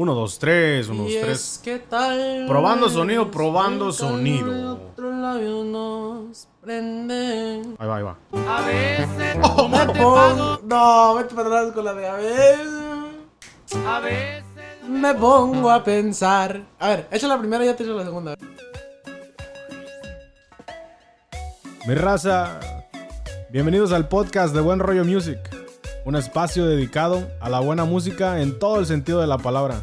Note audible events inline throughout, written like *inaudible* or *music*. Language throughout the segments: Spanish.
Uno, dos, tres, uno, dos, Y tres. es, ¿qué tal? Probando sonido, probando sonido. de otro labio nos prende. Ahí va, ahí va. A veces *laughs* Oh, no te pago, No, vete para atrás con la de a ver. a veces Me pongo a pensar. A ver, echa la primera y ya te echo la segunda. Mi raza, bienvenidos al podcast de Buen Rollo Music, un espacio dedicado a la buena música en todo el sentido de la palabra.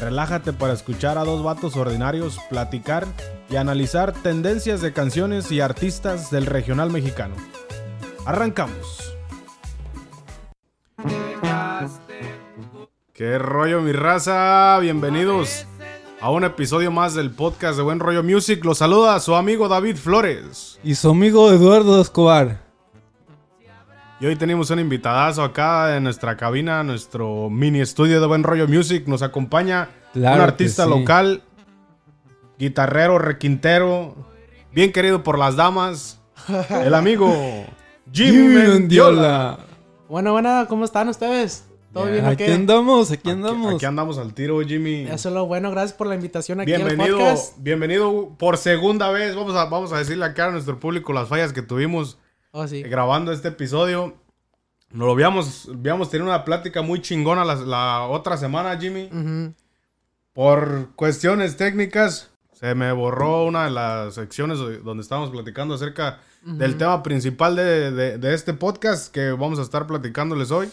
Relájate para escuchar a dos vatos ordinarios platicar y analizar tendencias de canciones y artistas del regional mexicano. Arrancamos. ¿Qué rollo mi raza? Bienvenidos a un episodio más del podcast de Buen Rollo Music. Los saluda su amigo David Flores. Y su amigo Eduardo Escobar. Y hoy tenemos un invitadazo acá en nuestra cabina, nuestro mini estudio de Buen Rollo Music. Nos acompaña Claro un artista sí. local, guitarrero, requintero, bien querido por las damas, *laughs* el amigo Jimmy Mendiola. Bueno, bueno, ¿cómo están ustedes? ¿Todo bien o Aquí qué? andamos, aquí Aquí, andamos. aquí andamos al tiro, Jimmy. Eso es lo bueno, gracias por la invitación aquí al Bienvenido, podcast. bienvenido por segunda vez. Vamos a, vamos a decirle acá a nuestro público las fallas que tuvimos Oh, sí. grabando este episodio. Nos lo habíamos, habíamos tenido una plática muy chingona la, la otra semana, Jimmy. Por cuestiones técnicas, se me borró una de las secciones donde estábamos platicando acerca del tema principal de, de- de este podcast que vamos a estar platicándoles hoy.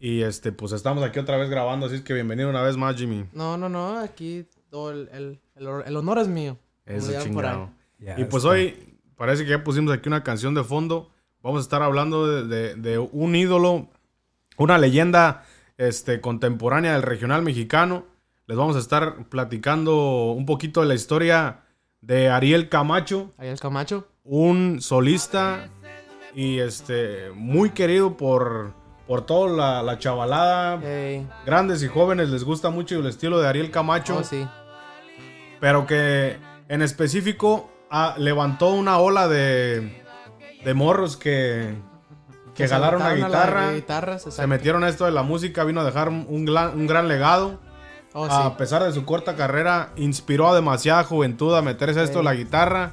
Y este, pues estamos aquí otra vez grabando, así es que bienvenido una vez más, Jimmy. No, no, no, aquí todo el, el, el, el honor es mío. Eso chingado. Y pues está. hoy parece que ya pusimos aquí una canción de fondo. Vamos a estar hablando de, de- de un ídolo, una leyenda este, contemporánea del regional mexicano. Les vamos a estar platicando un poquito de la historia de Ariel Camacho, Ahí el Camacho. un solista y este muy querido por, por toda la, la chavalada. Grandes y jóvenes les gusta mucho el estilo de Ariel Camacho Oh, sí. pero que en específico ah, levantó una ola de, de morros que, que se jalaron la guitarra, se metieron a esto de la música, vino a dejar un, gran, un gran legado. Oh, A sí. pesar de su corta carrera, inspiró a demasiada juventud a meterse a esto de la guitarra.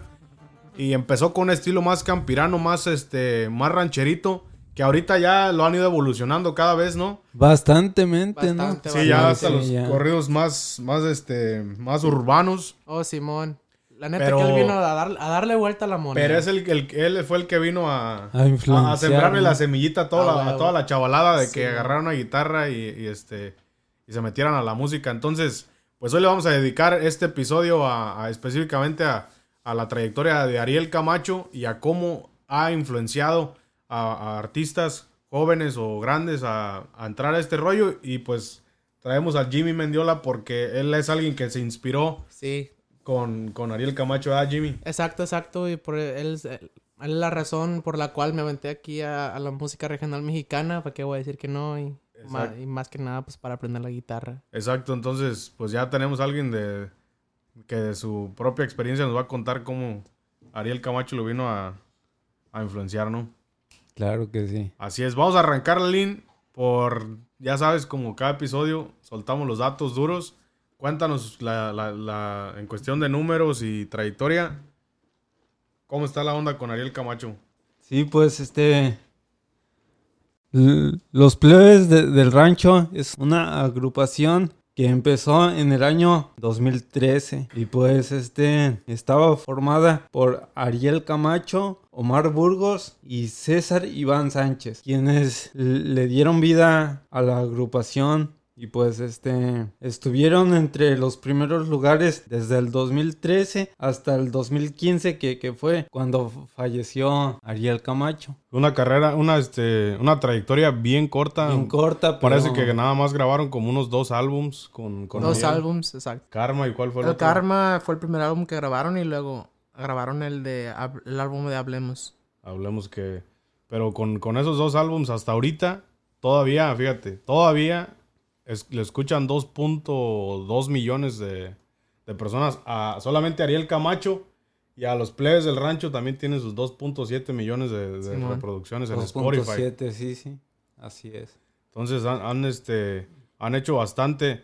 Y empezó con un estilo más campirano, más, este, más rancherito, que ahorita ya lo han ido evolucionando cada vez, ¿no? Bastantemente, Bastante, ¿no? Sí, ya hasta sí, los ya. corridos más, más, este, más urbanos. Oh, Simón. La neta Pero- que él vino a, dar- a darle vuelta a la moneda. Pero es el, el él fue el que vino a, A a sembrarle ¿no? la semillita a toda, Ah, la, a toda la chavalada de Sí, que man. agarraran una guitarra y, y, este y se metieran a la música. Entonces, pues hoy le vamos a dedicar este episodio a, a específicamente a, a la trayectoria de Ariel Camacho y a cómo ha influenciado a, a artistas jóvenes o grandes a, a entrar a este rollo. Y pues traemos a Jimmy Mendiola porque él es alguien que se inspiró Sí, con, con Ariel Camacho, ¿ah, Jimmy? exacto, exacto. Y por él, es- él es la razón por la cual me aventé aquí a, a la música regional mexicana. ¿Para qué voy a decir que no? Y más que nada, pues para aprender la guitarra. Exacto, entonces pues ya tenemos a alguien de que de su propia experiencia nos va a contar cómo Ariel Camacho lo vino a, a influenciar, ¿no? Claro que sí. Así es, vamos a arrancar, Lin, por, ya sabes, como cada episodio, soltamos los datos duros. Cuéntanos la, la- la- en cuestión de números y trayectoria, ¿cómo está la onda con Ariel Camacho? Sí, pues este. Los plebes de- del rancho es una agrupación que empezó en el año 2013 y pues este estaba formada por Ariel Camacho, Omar Burgos y César Iván Sánchez, quienes le dieron vida a la agrupación y pues este estuvieron entre los primeros lugares desde el 2013 hasta el 2015 que, que fue cuando falleció Ariel Camacho. Una carrera, una, este, una trayectoria bien corta. Bien corta, pero Parece que nada más grabaron como unos dos álbums con, con Dos álbums, exacto. Karma y cuál fue el, El otro? Karma fue el primer álbum que grabaron y luego grabaron el de el álbum de Hablemos. Hablemos que. Pero con, con esos dos álbums hasta ahorita, todavía, fíjate, todavía es- le escuchan 2.2 millones de, de personas. A solamente Ariel Camacho y a los plebes del rancho también tienen sus 2.7 millones de, de Simón. reproducciones en Spotify. 2.7, sí, sí. Así es. Entonces han, han, este, han hecho bastante.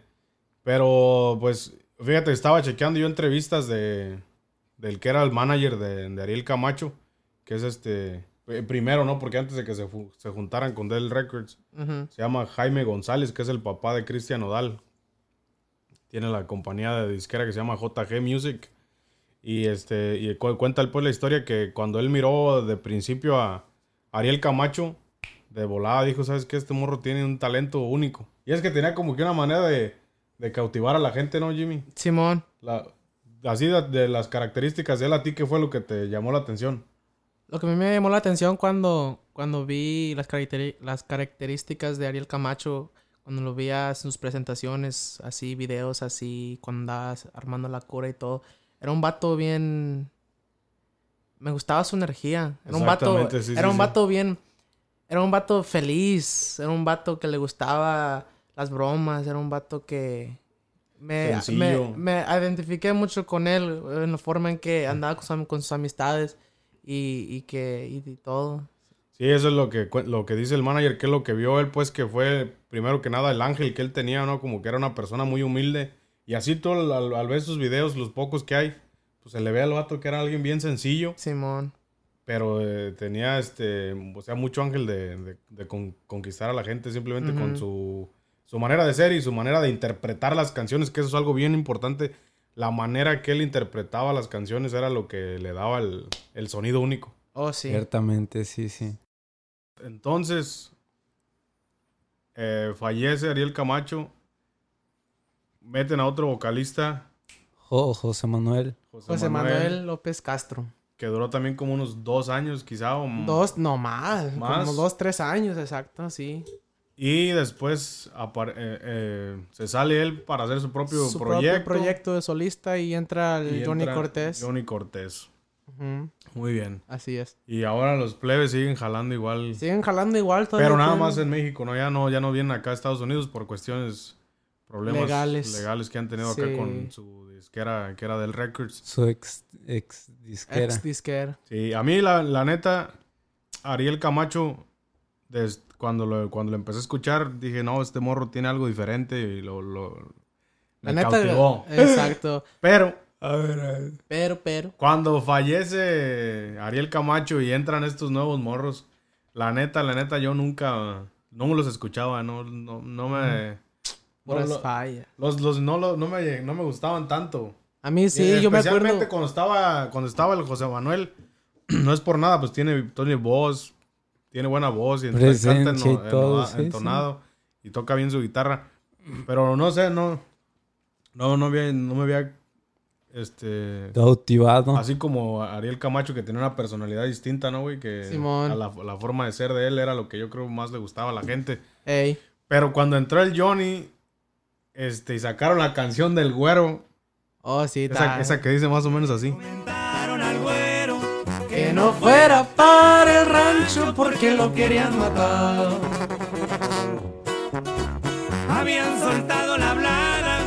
Pero, pues, fíjate, estaba chequeando yo entrevistas de del que era el manager de, de Ariel Camacho, que es este, primero, ¿no? Porque antes de que se, se juntaran con Dell Records, se llama Jaime González, que es el papá de Cristian Odal. Tiene la compañía de disquera que se llama JG Music. Y este y cu- cuenta pues la historia que cuando él miró de principio a Ariel Camacho, de volada dijo, ¿sabes qué? Este morro tiene un talento único. Y es que tenía como que una manera de, de cautivar a la gente, ¿no, Jimmy? Simón. La, así de, de las características de él, ¿a ti qué fue lo que te llamó la atención? Lo que a mí me llamó la atención cuando, cuando vi las, caracteri- las características de Ariel Camacho, cuando lo vi a sus presentaciones, así, videos así, cuando andaba armando la cura y todo. Era un vato bien... Me gustaba su energía. Era un vato, sí, era sí, un sí. vato bien... Era un vato feliz. Era un vato que le gustaba las bromas. Era un vato que... Me, me, me identifiqué mucho con él en la forma en que andaba con sus amistades y, y que y, y todo. Sí, eso es lo que, lo que dice el manager, que es lo que vio él, pues que fue primero que nada el ángel que él tenía, ¿no? Como que era una persona muy humilde. Y así todo, al, al- ver sus videos, los pocos que hay, pues se le ve al vato que era alguien bien sencillo, Simón. pero eh, tenía, este, o sea, mucho ángel de, de- de con- conquistar a la gente simplemente con Ujú. su, su manera de ser y su manera de interpretar las canciones, que eso es algo bien importante. La manera que él interpretaba las canciones era lo que le daba el, el sonido único. Oh, sí. Ciertamente, sí, sí. Entonces, eh, fallece Ariel Camacho. Meten a otro vocalista, Jo- José Manuel. José, José Manuel, Manuel López Castro. que duró también como unos dos años, quizá. O Dos, no más. ¿Más? Como dos, tres años, exacto, sí. Y después eh, eh, se sale él para hacer su propio Su proyecto. propio proyecto de solista y entra el y Johnny entra Cortés. Johnny Cortés. Muy bien. Así es. Y ahora los plebes siguen jalando igual. Siguen jalando igual todavía. pero nada tienen- más en México, ¿no? Ya no, ya no vienen acá a Estados Unidos por cuestiones, problemas Legales. legales que han tenido acá con su disquera, que era del Records. Su ex, ex disquera. Ex disquera. Sí, a mí la, la neta, Ariel Camacho, des- cuando, lo, cuando lo empecé a escuchar, dije, no, este morro tiene algo diferente y lo, lo La neta. cautivó. *laughs* Exacto. Pero A ver, a ver. Pero, pero. cuando fallece Ariel Camacho y entran estos nuevos morros, la neta, la neta, yo nunca, no me los escuchaba, no, no, no me... no lo- fallas. los, los, no, lo- no, me, no me gustaban tanto. A mí sí, Eh, yo me Especialmente acuerdo. cuando estaba, cuando estaba el José Manuel, *clears throat* no es por nada, pues tiene, tiene voz, tiene buena voz y Presencia canta y eno- todo, eno- sí, entonado y toca bien su guitarra. Pero no sé, no, no, no, había, no me había, este, Cautivado. así como Ariel Camacho que tenía una personalidad distinta, ¿no, güey? Que Simón. a la, la forma de ser de él era lo que yo creo más le gustaba a la gente. Ey. Pero cuando entró el Johnny, este, y sacaron la canción del güero, Oh, sí, esa, esa que dice más o menos así. Que no fuera para el rancho porque lo querían matar. habían soltado la hablada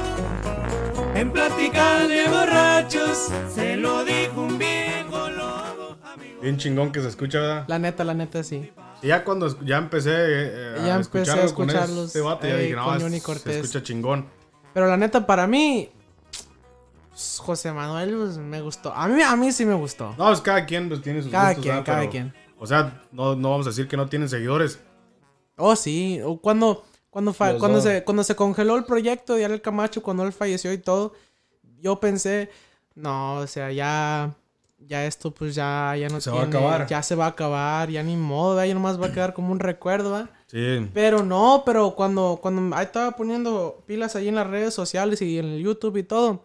en plática de borrachos. Se lo dijo un viejo lobo, amigo. Bien chingón que se escucha, ¿verdad? La neta, la neta, sí. Y ya cuando ya empecé eh, Ya a empecé a con escucharlos, este vato, ya ey, dije, no, con Johnny se escucha chingón. Pero la neta, para mí, José Manuel pues, me gustó. A mí, a mí sí me gustó. No, pues cada quien pues, tiene sus Cada gustos, quien, ¿verdad? cada Pero, quien. O sea, no, no vamos a decir que no tienen seguidores. Oh, sí. O Cuando, cuando, fa- cuando, dos. se, cuando se congeló el proyecto de Ariel Camacho, cuando él falleció y todo, yo pensé, no, o sea, ya, ya esto pues ya, ya no Se va a tiene- acabar. Ya se va a acabar, ya ni modo, ¿verdad? ya nomás va a quedar como un recuerdo, ¿verdad? Sí. Pero no, pero cuando, cuando ahí estaba poniendo pilas ahí en las redes sociales y en el YouTube y todo,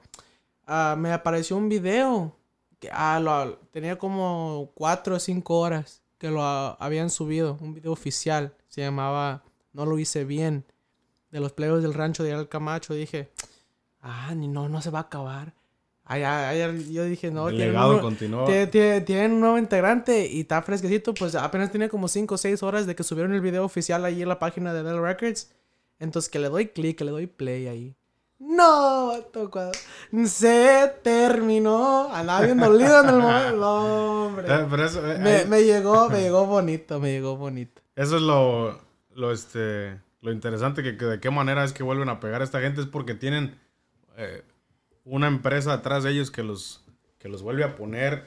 ah, me apareció un video que ah, lo- tenía como cuatro o cinco horas que lo ah, habían subido, un video oficial, se llamaba No lo hice bien, de los plebes del rancho de Al Camacho. Dije, ah, ni no, no se va a acabar. Ay, ay, ay, yo dije, no, el tienen legado un- continúa. Tienen un nuevo integrante y está fresquecito. Pues apenas tiene como 5 o 6 horas de que subieron el video oficial ahí en la página de Bell Records. Entonces que le doy clic, que le doy play ahí. No, vato, se terminó. Andaba bien dolido en el *laughs* momento. No, hombre. Eh, pero eso, eh, Me, ahí- me llegó, *laughs* me llegó bonito, me llegó bonito. eso es lo, lo, este, lo interesante que, que de qué manera es que vuelven a pegar a esta gente es porque tienen eh, una empresa atrás de ellos que los, que los vuelve a poner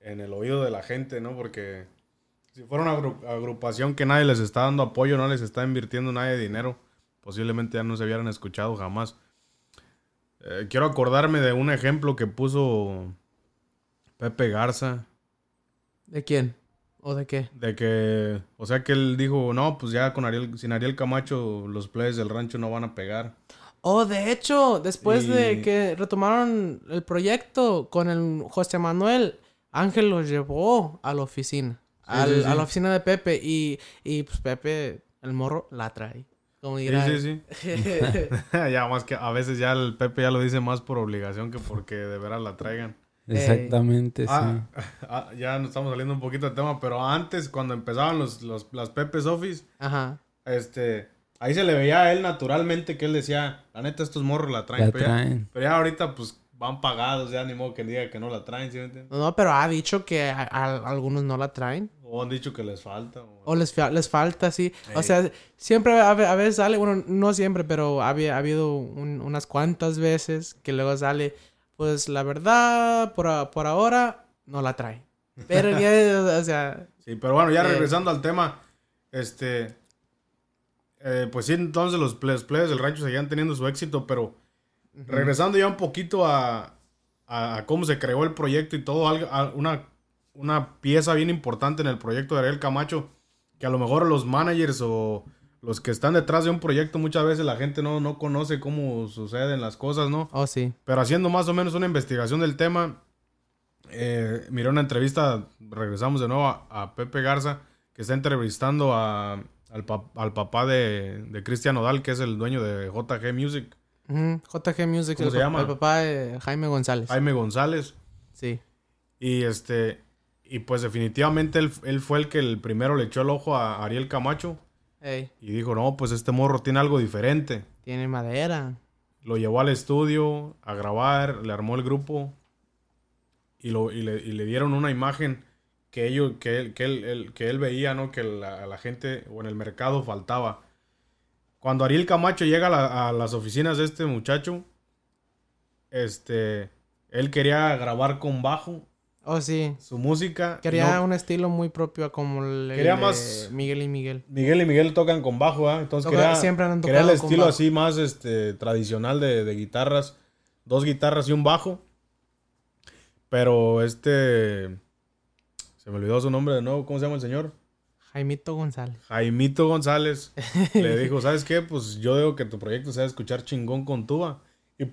en el oído de la gente, ¿no? Porque si fuera una agru- agrupación que nadie les está dando apoyo, no les está invirtiendo nadie dinero, posiblemente ya no se hubieran escuchado jamás. Eh, quiero acordarme de un ejemplo que puso Pepe Garza, ¿De quién? ¿O de qué? de que, o sea que él dijo, no, pues ya con Ariel, sin Ariel Camacho los players del rancho no van a pegar. Oh, de hecho, después Y- de que retomaron el proyecto con el José Manuel, Ángel los llevó a la oficina. al- sí, sí. A la oficina de Pepe. Y, y pues Pepe, el morro, la trae. Como Sí, dirá. sí, sí. *laughs* ya más que a veces ya el Pepe ya lo dice más por obligación que porque de veras la traigan. Exactamente, Ah, *laughs* ah, ya nos estamos saliendo un poquito de tema, pero antes, cuando empezaban los, los, las Pepe's Office, Ajá. este, ahí se le veía a él naturalmente que él decía, la neta, estos morros la sí. traen. La pero, Ya, traen. pero ya ahorita, pues, van pagados, ya ni modo que diga que no la traen, ¿sí me entiendes? No, pero ha dicho que a, a algunos no la traen. O han dicho que les falta. o- O les, les falta, sí. O sea, siempre a, ve- a veces sale, bueno, no siempre, pero ha, habi- ha habido un- unas cuantas veces que luego sale, pues la verdad, por, por ahora, no la trae. Pero ya, o sea, *laughs* Sí, pero bueno, ya Eh. regresando al tema, este, eh, pues sí, entonces los players, players del rancho seguían teniendo su éxito, pero regresando ya un poquito a, a- cómo se creó el proyecto y todo, una, una pieza bien importante en el proyecto de Ariel Camacho, que a lo mejor los managers o los que están detrás de un proyecto muchas veces la gente no, no conoce cómo suceden las cosas, ¿no? oh sí. Pero haciendo más o menos una investigación del tema, eh, miré una entrevista, regresamos de nuevo a, a Pepe Garza, que está entrevistando a- al papá de, de Cristian Odal, que es el dueño de JG Music, JG Music, ¿Cómo el, se llama? el papá de Jaime González. Jaime González. Sí. Y este y pues definitivamente él, él fue el que el primero le echó el ojo a Ariel Camacho Ey, y dijo, no, pues este morro tiene algo diferente. tiene madera. Lo llevó al estudio a grabar, le armó el grupo y, lo, y, le, y le dieron una imagen que, ellos, que, él, que, él, él- que él veía, ¿no? Que la, a la gente o en el mercado faltaba. Cuando Ariel Camacho llega a, la- a las oficinas de este muchacho, este, él quería grabar con bajo Oh, sí. su música. Quería no- un estilo muy propio a como el Quería el más- Miguel y Miguel. Miguel y Miguel tocan con bajo, ¿ah? Entonces Toca- quería, siempre han quería el estilo bajo. así más este, tradicional de, de guitarras. Dos guitarras y un bajo. Pero este... Se me olvidó su nombre de nuevo. ¿Cómo se llama el señor? Jaimito González. Jaimito González. le *laughs* dijo, ¿sabes qué? Pues yo digo que tu proyecto sea escuchar chingón con tuba. Y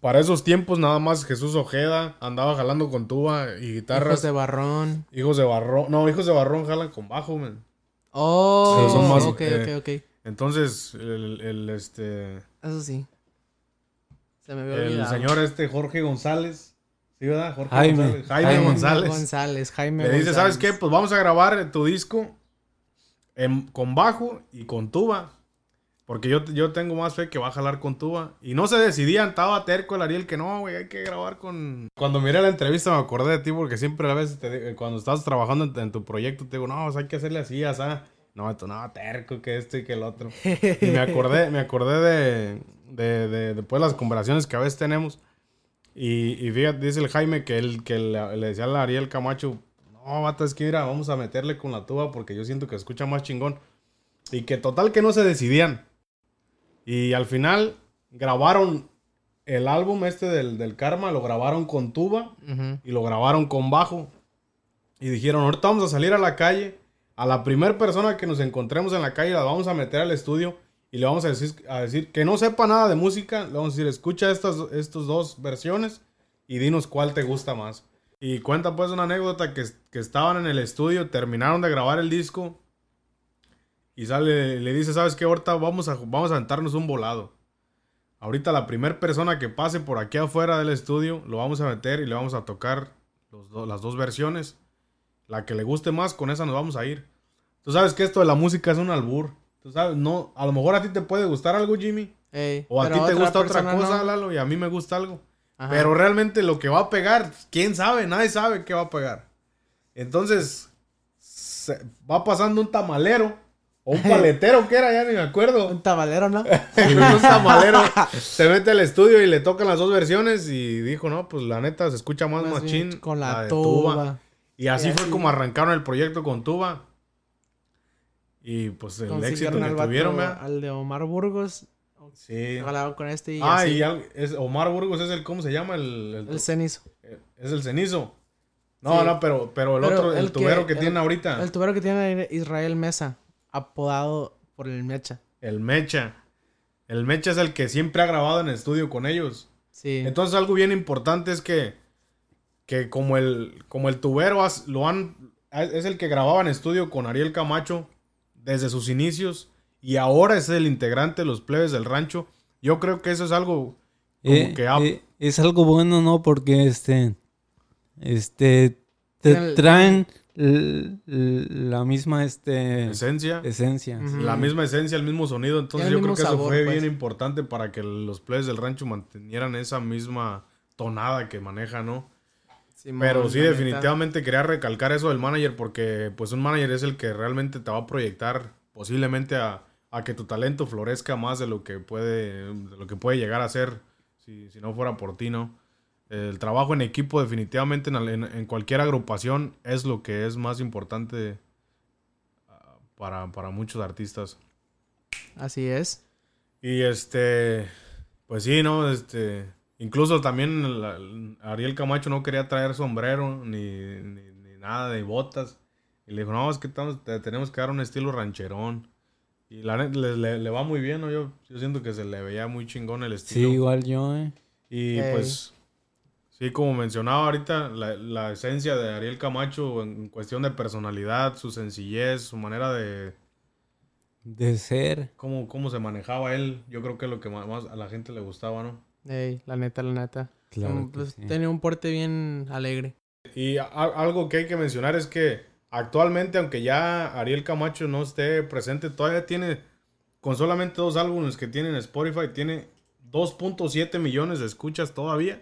para esos tiempos nada más Jesús Ojeda andaba jalando con tuba y guitarras. Hijos de Barrón. Hijos de Barrón. No, Hijos de Barrón jalan con bajo, man. Oh, Sí, son más, ok, eh, ok, ok. Entonces, el, el, este... Eso sí. Se me había El olvidado. señor este Jorge González. ¿Sí, verdad? Jorge Jaime. González. Jaime, Jaime González. González. Jaime Le dice, González. ¿sabes qué? Pues vamos a grabar tu disco en- con bajo y con tuba. Porque yo, yo tengo más fe que va a jalar con tuba. Y no se decidían, estaba terco el Ariel que no, güey, hay que grabar con... Cuando miré la entrevista me acordé de ti porque siempre a veces te cuando estás trabajando en, en tu proyecto te digo, no, pues hay que hacerle así, asá. No, tú no, terco, que esto y que el otro. Y me acordé, me acordé de, de, de, de, pues, las conversaciones que a veces tenemos. Y, y fíjate, dice el Jaime que él que le, le decía al Ariel Camacho, no, bata, es que mira, vamos a meterle con la tuba porque yo siento que escucha más chingón. Y que total que no se decidían. Y al final grabaron el álbum este del, del Karma, lo grabaron con tuba Ujú. y lo grabaron con bajo. Y dijeron, ahorita vamos a salir a la calle. A la primera persona que nos encontremos en la calle la vamos a meter al estudio y le vamos a decir, a decir que no sepa nada de música. Le vamos a decir, escucha estas estos dos versiones y dinos cuál te gusta más. Y cuenta pues una anécdota que, que estaban en el estudio, terminaron de grabar el disco y sale, le dice, ¿sabes qué? Ahorita vamos a, vamos a un volado. Ahorita la primera persona que pase por aquí afuera del estudio lo vamos a meter y le vamos a tocar las dos versiones. La que le guste más, con esa nos vamos a ir. Tú sabes que esto de la música es un albur. Tú sabes, no, a lo mejor a ti te puede gustar algo, Jimmy. Ey, O a ti te gusta otra cosa, no. Lalo, y a mí me gusta algo. Ajá. Pero realmente lo que va a pegar, quién sabe, nadie sabe qué va a pegar. Entonces, se- va pasando un tamalero O un *laughs* paletero que era, ya ni me acuerdo. Un tabalero, ¿no? *laughs* un tamalero se mete al estudio y le tocan las dos versiones y dijo, no, pues la neta se escucha más Más machín con la tuba. Y así Y fue así- como arrancaron el proyecto con tuba. Y pues el éxito que al vato- tuvieron, ¿verdad? al de Omar Burgos. Sí. Con este y Ah, así. y es, Omar Burgos es el, ¿cómo se llama? El, el- El cenizo. es el cenizo. No, Sí. no, pero, pero el Pero otro, el, el que- tubero que, el- tiene ahorita, El tubero que tiene Israel Mesa, apodado por el Mecha. el Mecha. El Mecha es el que siempre ha grabado en estudio con ellos. Sí. Entonces algo bien importante es que, que como el, como el tubero has- lo han, es el que grababa en estudio con Ariel Camacho desde sus inicios y ahora es el integrante de los plebes del rancho. Yo creo que eso es algo como Eh, que ha- eh, es algo bueno, ¿no? Porque este. Este. Te El- traen la misma este, esencia. esencia. La misma esencia, el mismo sonido. Entonces yo creo que eso fue pues. bien importante para que los plebes del rancho mantenieran esa misma tonada que maneja, ¿no? Simón, Pero sí, neta. definitivamente quería recalcar eso del manager porque pues un manager es el que realmente te va a proyectar posiblemente a, a que tu talento florezca más de lo que puede, de lo que puede llegar a ser si, si no fuera por ti, ¿no? El trabajo en equipo definitivamente en, en- en cualquier agrupación es lo que es más importante ah, para, para muchos artistas. Así es. Y este, pues sí, ¿no? Este, incluso también la- Ariel Camacho no quería traer sombrero ni, ni, ni nada de botas. Y le dijo, no, es que estamos- te- tenemos que dar un estilo rancherón. Y la neta le, le- le va muy bien, ¿no? Yo, yo siento que se le veía muy chingón el Sí, estilo. igual yo, eh. Y pues, sí, como mencionaba ahorita, la, la esencia de Ariel Camacho en cuestión de personalidad, su sencillez, su manera de, De ser. cómo, cómo se manejaba él, yo creo que es lo que más a la gente le gustaba, ¿no? Ey, la neta, la neta. Claro pues, sí. Tenía un porte bien alegre. Y a- algo que hay que mencionar es que actualmente, aunque ya Ariel Camacho no esté presente, todavía tiene, con solamente dos álbumes que tiene en Spotify, tiene 2.7 millones de escuchas todavía.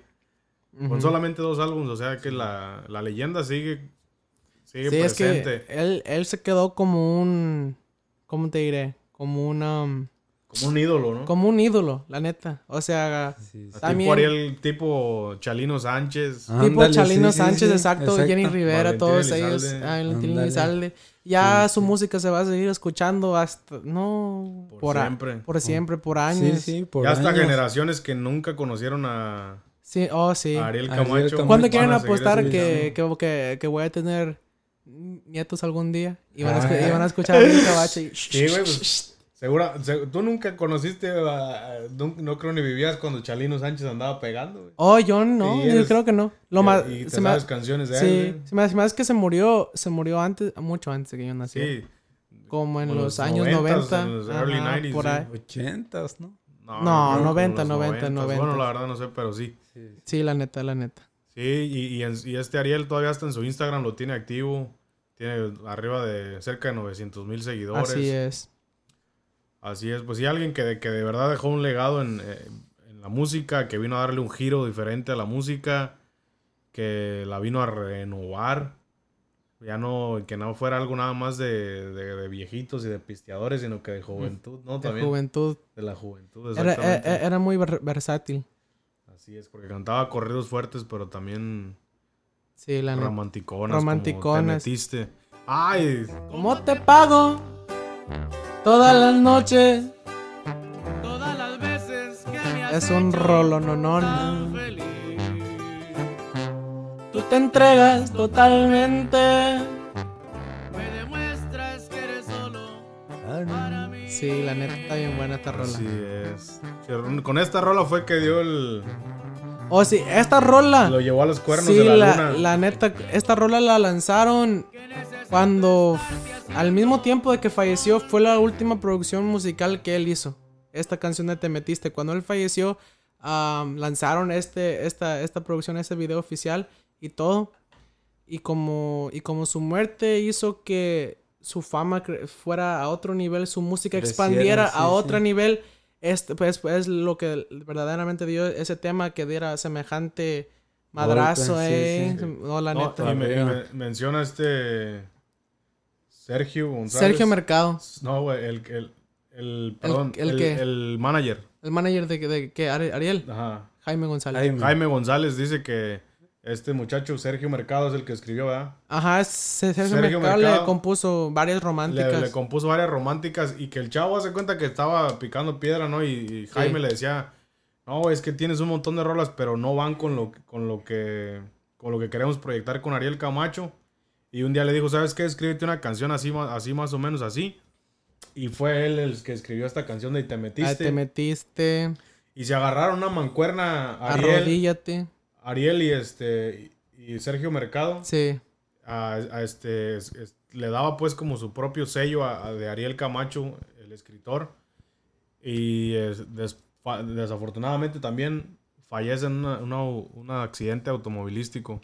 Con solamente dos álbumes, o sea que la, la leyenda sigue, sigue Sí, es presente. que él, él se quedó como un... ¿Cómo te diré? Como una... um, Como un ídolo, ¿no? Como un ídolo, la neta. O sea, Sí, sí. también- Tipo Ariel, tipo Chalino Sánchez. Ah. tipo Chalino sí, Sánchez, sí, exacto, exacto. Jenny Rivera, Valentín todos Elizalde. ellos. Ah, Valentín. Elizalde. Ya Sí, su sí. música se va a seguir escuchando hasta... No, Por por, a- siempre. por siempre, por años. Sí, sí, por ya hasta años. generaciones que nunca conocieron a, Sí, oh, sí. a Ariel Ariel Camacho. Camacho. ¿Cuándo quieren apostar que, que, que, que voy a tener nietos algún día? Y van a, Ah. y van a escuchar a Ariel Cabacho y... Sí, güey, pues, Segura, se- tú nunca conociste, a- no, no creo ni vivías cuando Chalino Sánchez andaba pegando, güey. Oh, yo no, Sí, yo eres- creo que no. Lo Y- más... Y te se me- sabes canciones de Sí, él, se me, se me hace que se murió, se murió antes, mucho antes de que yo nací. Sí. Como en Como los los años 90s, 90. en los early ajá, 90s, por sí. ahí. Ochentas, ¿no? No, creo que 90, como los 90, 90s. 90s. Bueno, la verdad no sé, pero sí. Sí, la neta, la neta. Sí, y, y, en- y este Ariel todavía está en su Instagram, lo tiene activo. Tiene arriba de cerca de 900 mil seguidores. Así es. Así es, pues sí, alguien que de, que de verdad dejó un legado en, eh, en la música, que vino a darle un giro diferente a la música, que la vino a renovar. Ya no, que no fuera algo nada más de, de- de viejitos y de pisteadores, sino que de juventud, ¿no? De También juventud. de la juventud, exactamente. era, era muy ver- versátil. Así es, porque cantaba corridos fuertes, pero también Sí, la romanticonas. Romanticonas. Como te metiste. Ay, ¿Cómo te pago? Todas las noches. Todas las veces que me Es un tan feliz. Tú te entregas totalmente. Me demuestras que eres solo para mí. Sí, la neta está bien buena esta rola. así es. Sí, Con esta rola fue que dio el... Oh, sí, esta rola. Lo llevó a los cuernos Sí, de la, la, luna. la neta, esta rola la lanzaron cuando, al mismo tiempo de que falleció, fue la última producción musical que él hizo. Esta canción de Te Metiste. Cuando él falleció, am, lanzaron este, esta, esta producción, este video oficial y todo. Y como, y como su muerte hizo que su fama fuera a otro nivel, su música Creciera, expandiera sí, a otro sí. nivel, este, pues, pues lo que verdaderamente dio ese tema que diera semejante madrazo, eh. sí. No, la No, neta. y me- menciona este Sergio González. Sergio Mercado, No, güey, el, el, el, perdón, el el, qué? el manager. el manager de, de, que Ariel, Ajá. Jaime González. Jaime. Jaime González dice que este muchacho, Sergio Mercado, es el que escribió, ¿verdad? Ajá, Sergio, Sergio Mercado, Mercado. le compuso varias Le, románticas. le compuso varias románticas y que el chavo hace cuenta que estaba picando piedra, ¿no? Y, y Jaime le decía, no, güey, es que tienes un montón de rolas, pero no van con lo, con lo que con lo que queremos proyectar con Ariel Camacho. Y un día le dijo, ¿sabes qué? Escríbete una canción así, así más o menos así. Y fue él el que escribió esta canción de te Ah, metiste. te metiste, Y se agarraron una mancuerna Ariel, arrodíllate. Ariel y este y Sergio Mercado. Sí, a, a este es- es- le daba pues como su propio sello a, a de Ariel Camacho, el escritor. Y es- des- fa- desafortunadamente también fallece en una- una- un accidente automovilístico.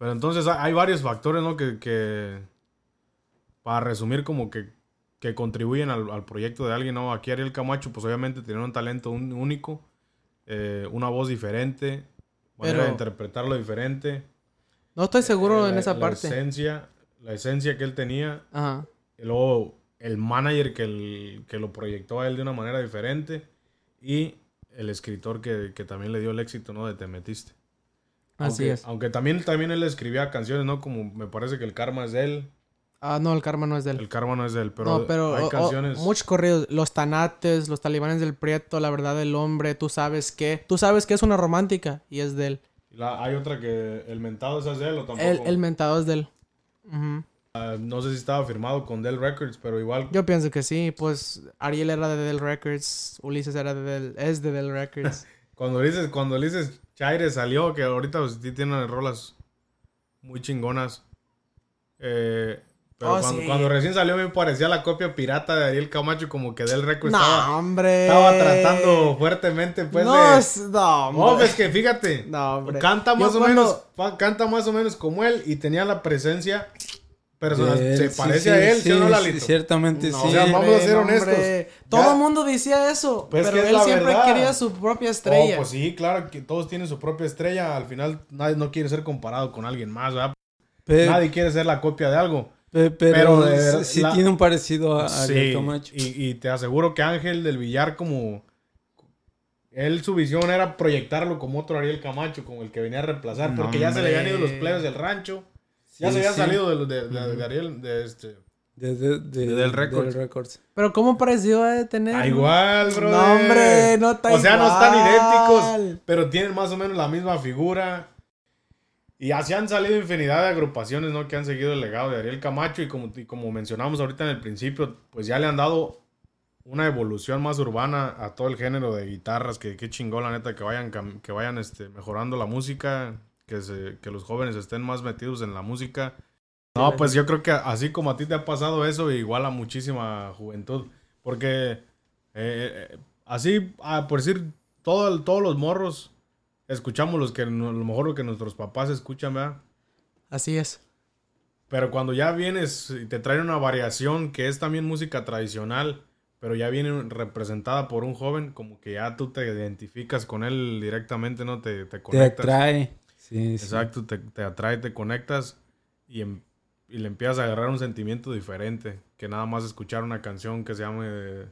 Pero entonces hay, varios factores, ¿no? Que, que, para resumir como que, que contribuyen al, al proyecto de alguien, ¿no? Aquí Ariel Camacho pues obviamente tiene un talento un- único, eh, una voz diferente, manera Pero- de interpretarlo diferente. no estoy seguro Eh, en la- esa la parte. Esencia, la esencia que él tenía. Ajá. Y luego el manager que, el- que lo proyectó a él de una manera diferente. Y el escritor que, que también le dio el éxito, ¿no? De Te Metiste. Así aunque, es. Aunque también, también él escribía canciones, ¿no? Como me parece que el karma es de él. Ah, no, el karma no es de él. El karma no es de él, pero, no, pero hay o- o- canciones. muchos corridos, los tanates, los talibanes del prieto, la verdad del hombre, tú sabes que, tú sabes que es una romántica y es de él. La- hay otra que el mentado es de él o tampoco. El, el mentado es de él. Ah, no sé si estaba firmado con Dell Records, pero igual. Yo pienso que sí, pues Ariel era de Dell Records, Ulises era de Dell, es de Dell Records. *laughs* Cuando dices, cuando dices Chaire salió, que ahorita pues, tiene rolas muy chingonas. Eh, pero Oh, cuando, sí. cuando recién salió me parecía la copia pirata de Ariel Camacho, como que del récord estaba, hombre. estaba tratando fuertemente, pues, no, de... es- no, No, es que fíjate, No, hombre. canta Yo más o cuando- menos, canta más o menos como él y tenía la presencia Se parece sí, a él, ¿sí, o no, sí, Lalito? Ciertamente No, sí. O sea, vamos a ser honestos. Todo el mundo decía eso, Pues pero él siempre verdad. quería su propia Oh, estrella. pues sí, claro que todos tienen su propia estrella. Al final nadie no quiere ser comparado con alguien más, ¿verdad? Pe- Nadie quiere ser la copia de algo. pe- pero pero de sí- ver- sí la- tiene un parecido a, a Camacho. y, y te aseguro que Ángel del Villar como... Él su visión era proyectarlo como otro Ariel Camacho, como el que venía a reemplazar, No, porque ya se le habían ido los plebes del rancho. Ya Sí, se había sí. salido de, los- de, de- de Ariel, de este... De, de, de- De Del Records. Records. Pero ¿cómo pareció de tener? Ah, igual, bro. No, hombre, no está O sea, no están idénticos, pero tienen más o menos la misma figura. Y así han salido infinidad de agrupaciones, ¿no? Que han seguido el legado de Ariel Camacho y como, y como mencionamos ahorita en el principio, pues ya le han dado una evolución más urbana a todo el género de guitarras, que qué chingón la neta que vayan, que vayan este, mejorando la música, que, se, que los jóvenes estén más metidos en la música. No, pues yo creo que así como a ti te ha pasado eso, igual a muchísima juventud. Porque eh, eh, así, ah, por decir, todo todos los morros escuchamos los que a lo mejor lo que nuestros papás escuchan, ¿verdad? Así es. Pero cuando ya vienes y te traen una variación que es también música tradicional, pero ya viene representada por un joven, como que ya tú te identificas con él directamente, ¿no? Te, te Te conectas. atrae. Sí, sí. Exacto, te, te atrae, te conectas y, em- y le empiezas a agarrar un sentimiento diferente que nada más escuchar una canción que se llame eh,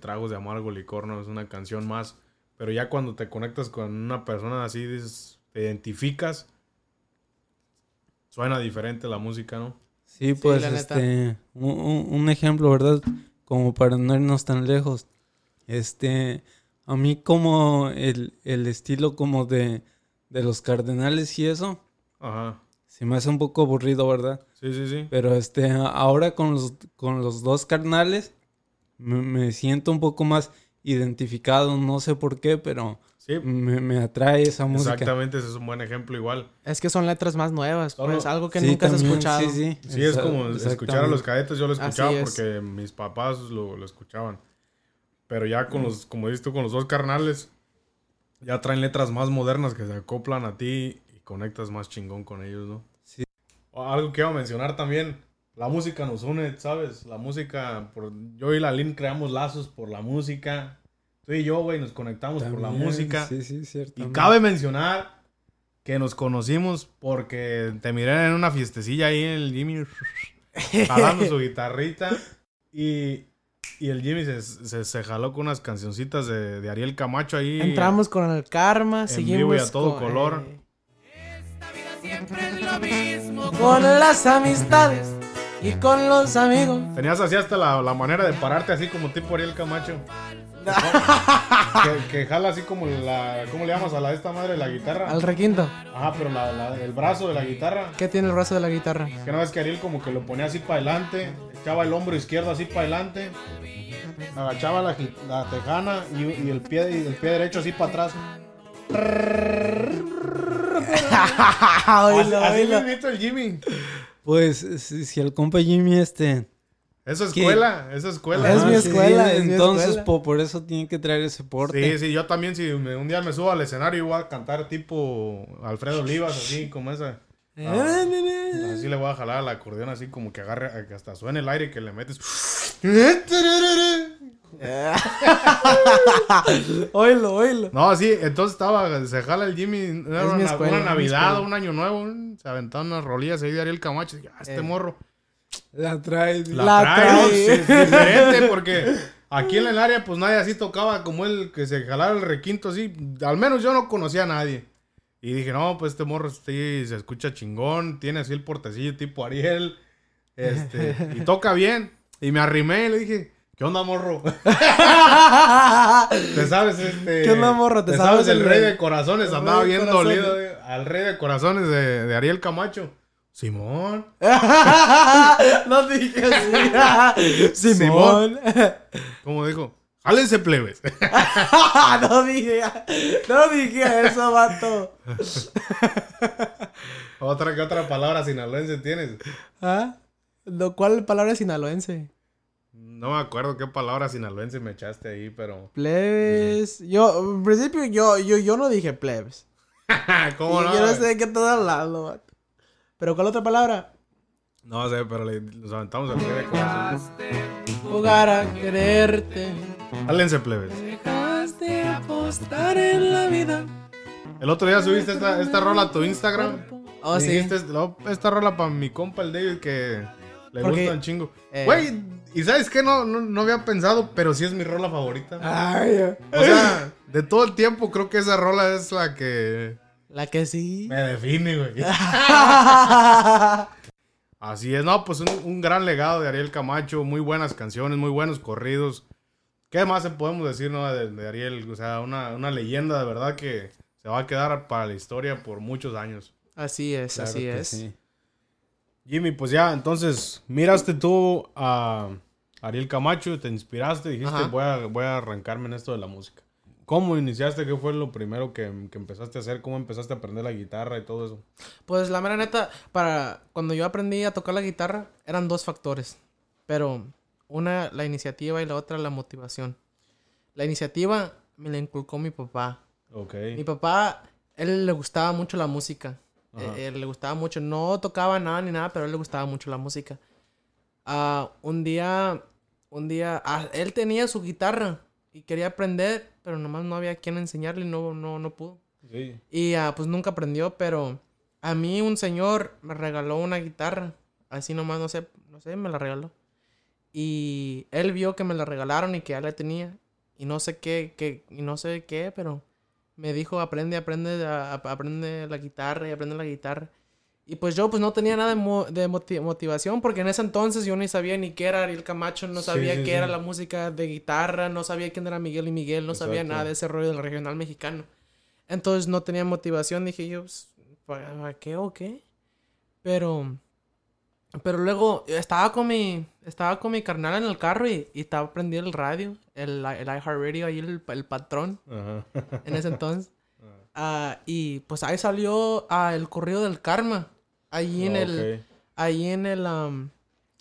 Tragos de Amargo Licor, ¿no? Es una canción más. Pero ya cuando te conectas con una persona así, dices, te identificas, suena diferente la música, ¿no? Sí, pues este, un, un- un ejemplo, ¿verdad? Como para no irnos tan lejos. Este, a mí como el, el estilo como de, de los cardenales y eso, Ajá. se me hace un poco aburrido, ¿verdad? Sí, sí, sí. Pero este, ahora con los, con los dos carnales, me, me siento un poco más identificado, no sé por qué, pero Sí, me, me atrae esa música. exactamente, ese es un buen ejemplo igual. Es que son letras más nuevas, Solo- pues algo que Sí, nunca has también, escuchado. Sí, sí. Sí, es como escuchar a los cadetes, yo lo escuchaba es. porque mis papás lo, lo escuchaban. Pero ya con los, como dices tú, con los dos carnales, ya traen letras más modernas que se acoplan a ti y conectas más chingón con ellos, ¿no? Sí. O Algo que iba a mencionar también, la música nos une, ¿sabes? La música, por, yo y la Lin creamos lazos por la música. Tú y yo, güey, nos conectamos por la música. Sí, sí, Y ciertamente. cabe mencionar que que nos conocimos porque te miré en una fiestecilla ahí en el Jimmy *laughs* jalando su guitarrita y, y el Jimmy se, se, se jaló con unas cancioncitas de, de Ariel Camacho ahí. Entramos con el karma, En seguimos vivo y a todo con, color. eh, Siempre es lo mismo. con las amistades y con los amigos. Tenías así hasta la, la manera de pararte así como tipo Ariel Camacho. *laughs* que, que jala así como la... ¿Cómo le llamas a la esta madre de la guitarra? Al requinto. Ajá, pero la- la- el brazo de la guitarra. ¿Qué tiene el brazo de la guitarra? Que no ves que Ariel como que lo ponía así para adelante, echaba el hombro izquierdo así para adelante, agachaba la, la tejana y, y el, pie, y el pie derecho así para atrás. *laughs* Así, el Jimmy. Pues si, si el compa Jimmy este... Esa ¿Qué? escuela, esa escuela. Es mi Ah, escuela, es mi entonces escuela. po- por eso tiene que traer ese porte. Sí, sí, yo también si me- un día me subo al escenario y voy a cantar tipo Alfredo Olivas, así como esa. Ah, así le voy a jalar al acordeón así como que agarre, que hasta suene el aire que le metes. *laughs* Oílo, oílo. No, sí, entonces estaba, se jala el Jimmy, era una, escuela, una Navidad, un año nuevo, se aventaban unas rolillas ahí de Ariel Camacho. y, ah, este Eh. morro. La trae. La, La trae, trae. Sí, es diferente *laughs* porque aquí en el área pues nadie así tocaba como él que se jalara el requinto así. Al menos yo no conocía a nadie. Y dije, no, pues este morro sí se escucha chingón, tiene así el portecillo tipo Ariel. Este, y *laughs* toca bien. Y me arrimé y le dije, ¿qué onda, morro? *laughs* ¿Te sabes este? ¿Qué onda, morro? ¿Te ¿Te, sabes el rey de- corazones? Andaba bien corazones? dolido. eh, Al rey de corazones de, de Ariel Camacho. Simón. *laughs* no dije así. Simón. Como dijo, jálense plebes. *laughs* *laughs* no dije, no dije eso, vato. *laughs* otra que otra palabra sinaloense tienes. ¿Ah? Lo cual palabra sinaloense. No me acuerdo qué palabra sinaloense me echaste ahí, pero. Plebes. Yo, en principio, yo, yo, yo no dije plebes. ¿Cómo Y no? Yo no sé de qué estás hablando, vato. ¿Pero cuál otra palabra? No sé, pero le, nos aventamos al de. Jugar a quererte. Jálense plebes. Dejaste apostar en la vida. El otro día subiste esta, esta rola a tu Instagram. Oh, sí. dijiste, "No, esta rola para mi compa el David que le Porque- gusta un chingo. eh. Güey, ¿y sabes qué? No, no, no había pensado, pero sí es mi rola favorita. Ay. O sea, de todo el tiempo creo que esa rola es la que La que sí. me define, güey. *laughs* *laughs* Así es, no, pues un, un gran legado de Ariel Camacho, muy buenas canciones, muy buenos corridos. ¿Qué más se podemos decir, no, de, de Ariel? O sea, una, una leyenda de verdad que se va a quedar para la historia por muchos años. Así es, Claro así es. sí. Jimmy, pues ya, entonces, miraste tú a Ariel Camacho, te inspiraste, dijiste, voy a, voy a arrancarme en esto de la música. ¿Cómo iniciaste? ¿Qué fue lo primero que, que empezaste a hacer? ¿Cómo empezaste a aprender la guitarra y todo eso? Pues la mera neta, para cuando yo aprendí a tocar la guitarra, eran dos factores. Pero una, la iniciativa y la otra, la motivación. La iniciativa me la inculcó mi papá. Ok. Mi papá, él le gustaba mucho la música. Ajá. Eh, él le gustaba mucho. No tocaba nada ni nada, pero él le gustaba mucho la música. Ah, un día, un día, ah, él tenía su guitarra y quería aprender, pero nomás no había quien enseñarle y no, no, no pudo. Sí. Y ah, pues nunca aprendió, pero a mí un señor me regaló una guitarra. Así nomás, no sé, no sé, me la regaló. Y él vio que me la regalaron y que ya la tenía. Y no sé qué, qué y no sé qué, pero me dijo, aprende, aprende, a- aprende la guitarra y aprende la guitarra. Y pues yo pues no tenía nada de, mo- de motivación porque en ese entonces yo ni sabía ni qué era Ariel Camacho, no sabía sí, qué sí. era la música de guitarra, no sabía quién era Miguel y Miguel, no sabía nada de ese rollo del regional mexicano. Entonces no tenía motivación, dije yo, pues, ¿para para qué o qué? Pero, pero luego estaba con mi, estaba con mi carnal en el carro y, y estaba prendido el radio, el, el iHeartRadio, ahí el, el patrón Ajá. en ese entonces. Ah, y pues ahí salió ah, el corrido del karma, ahí en el, ahí en el, am,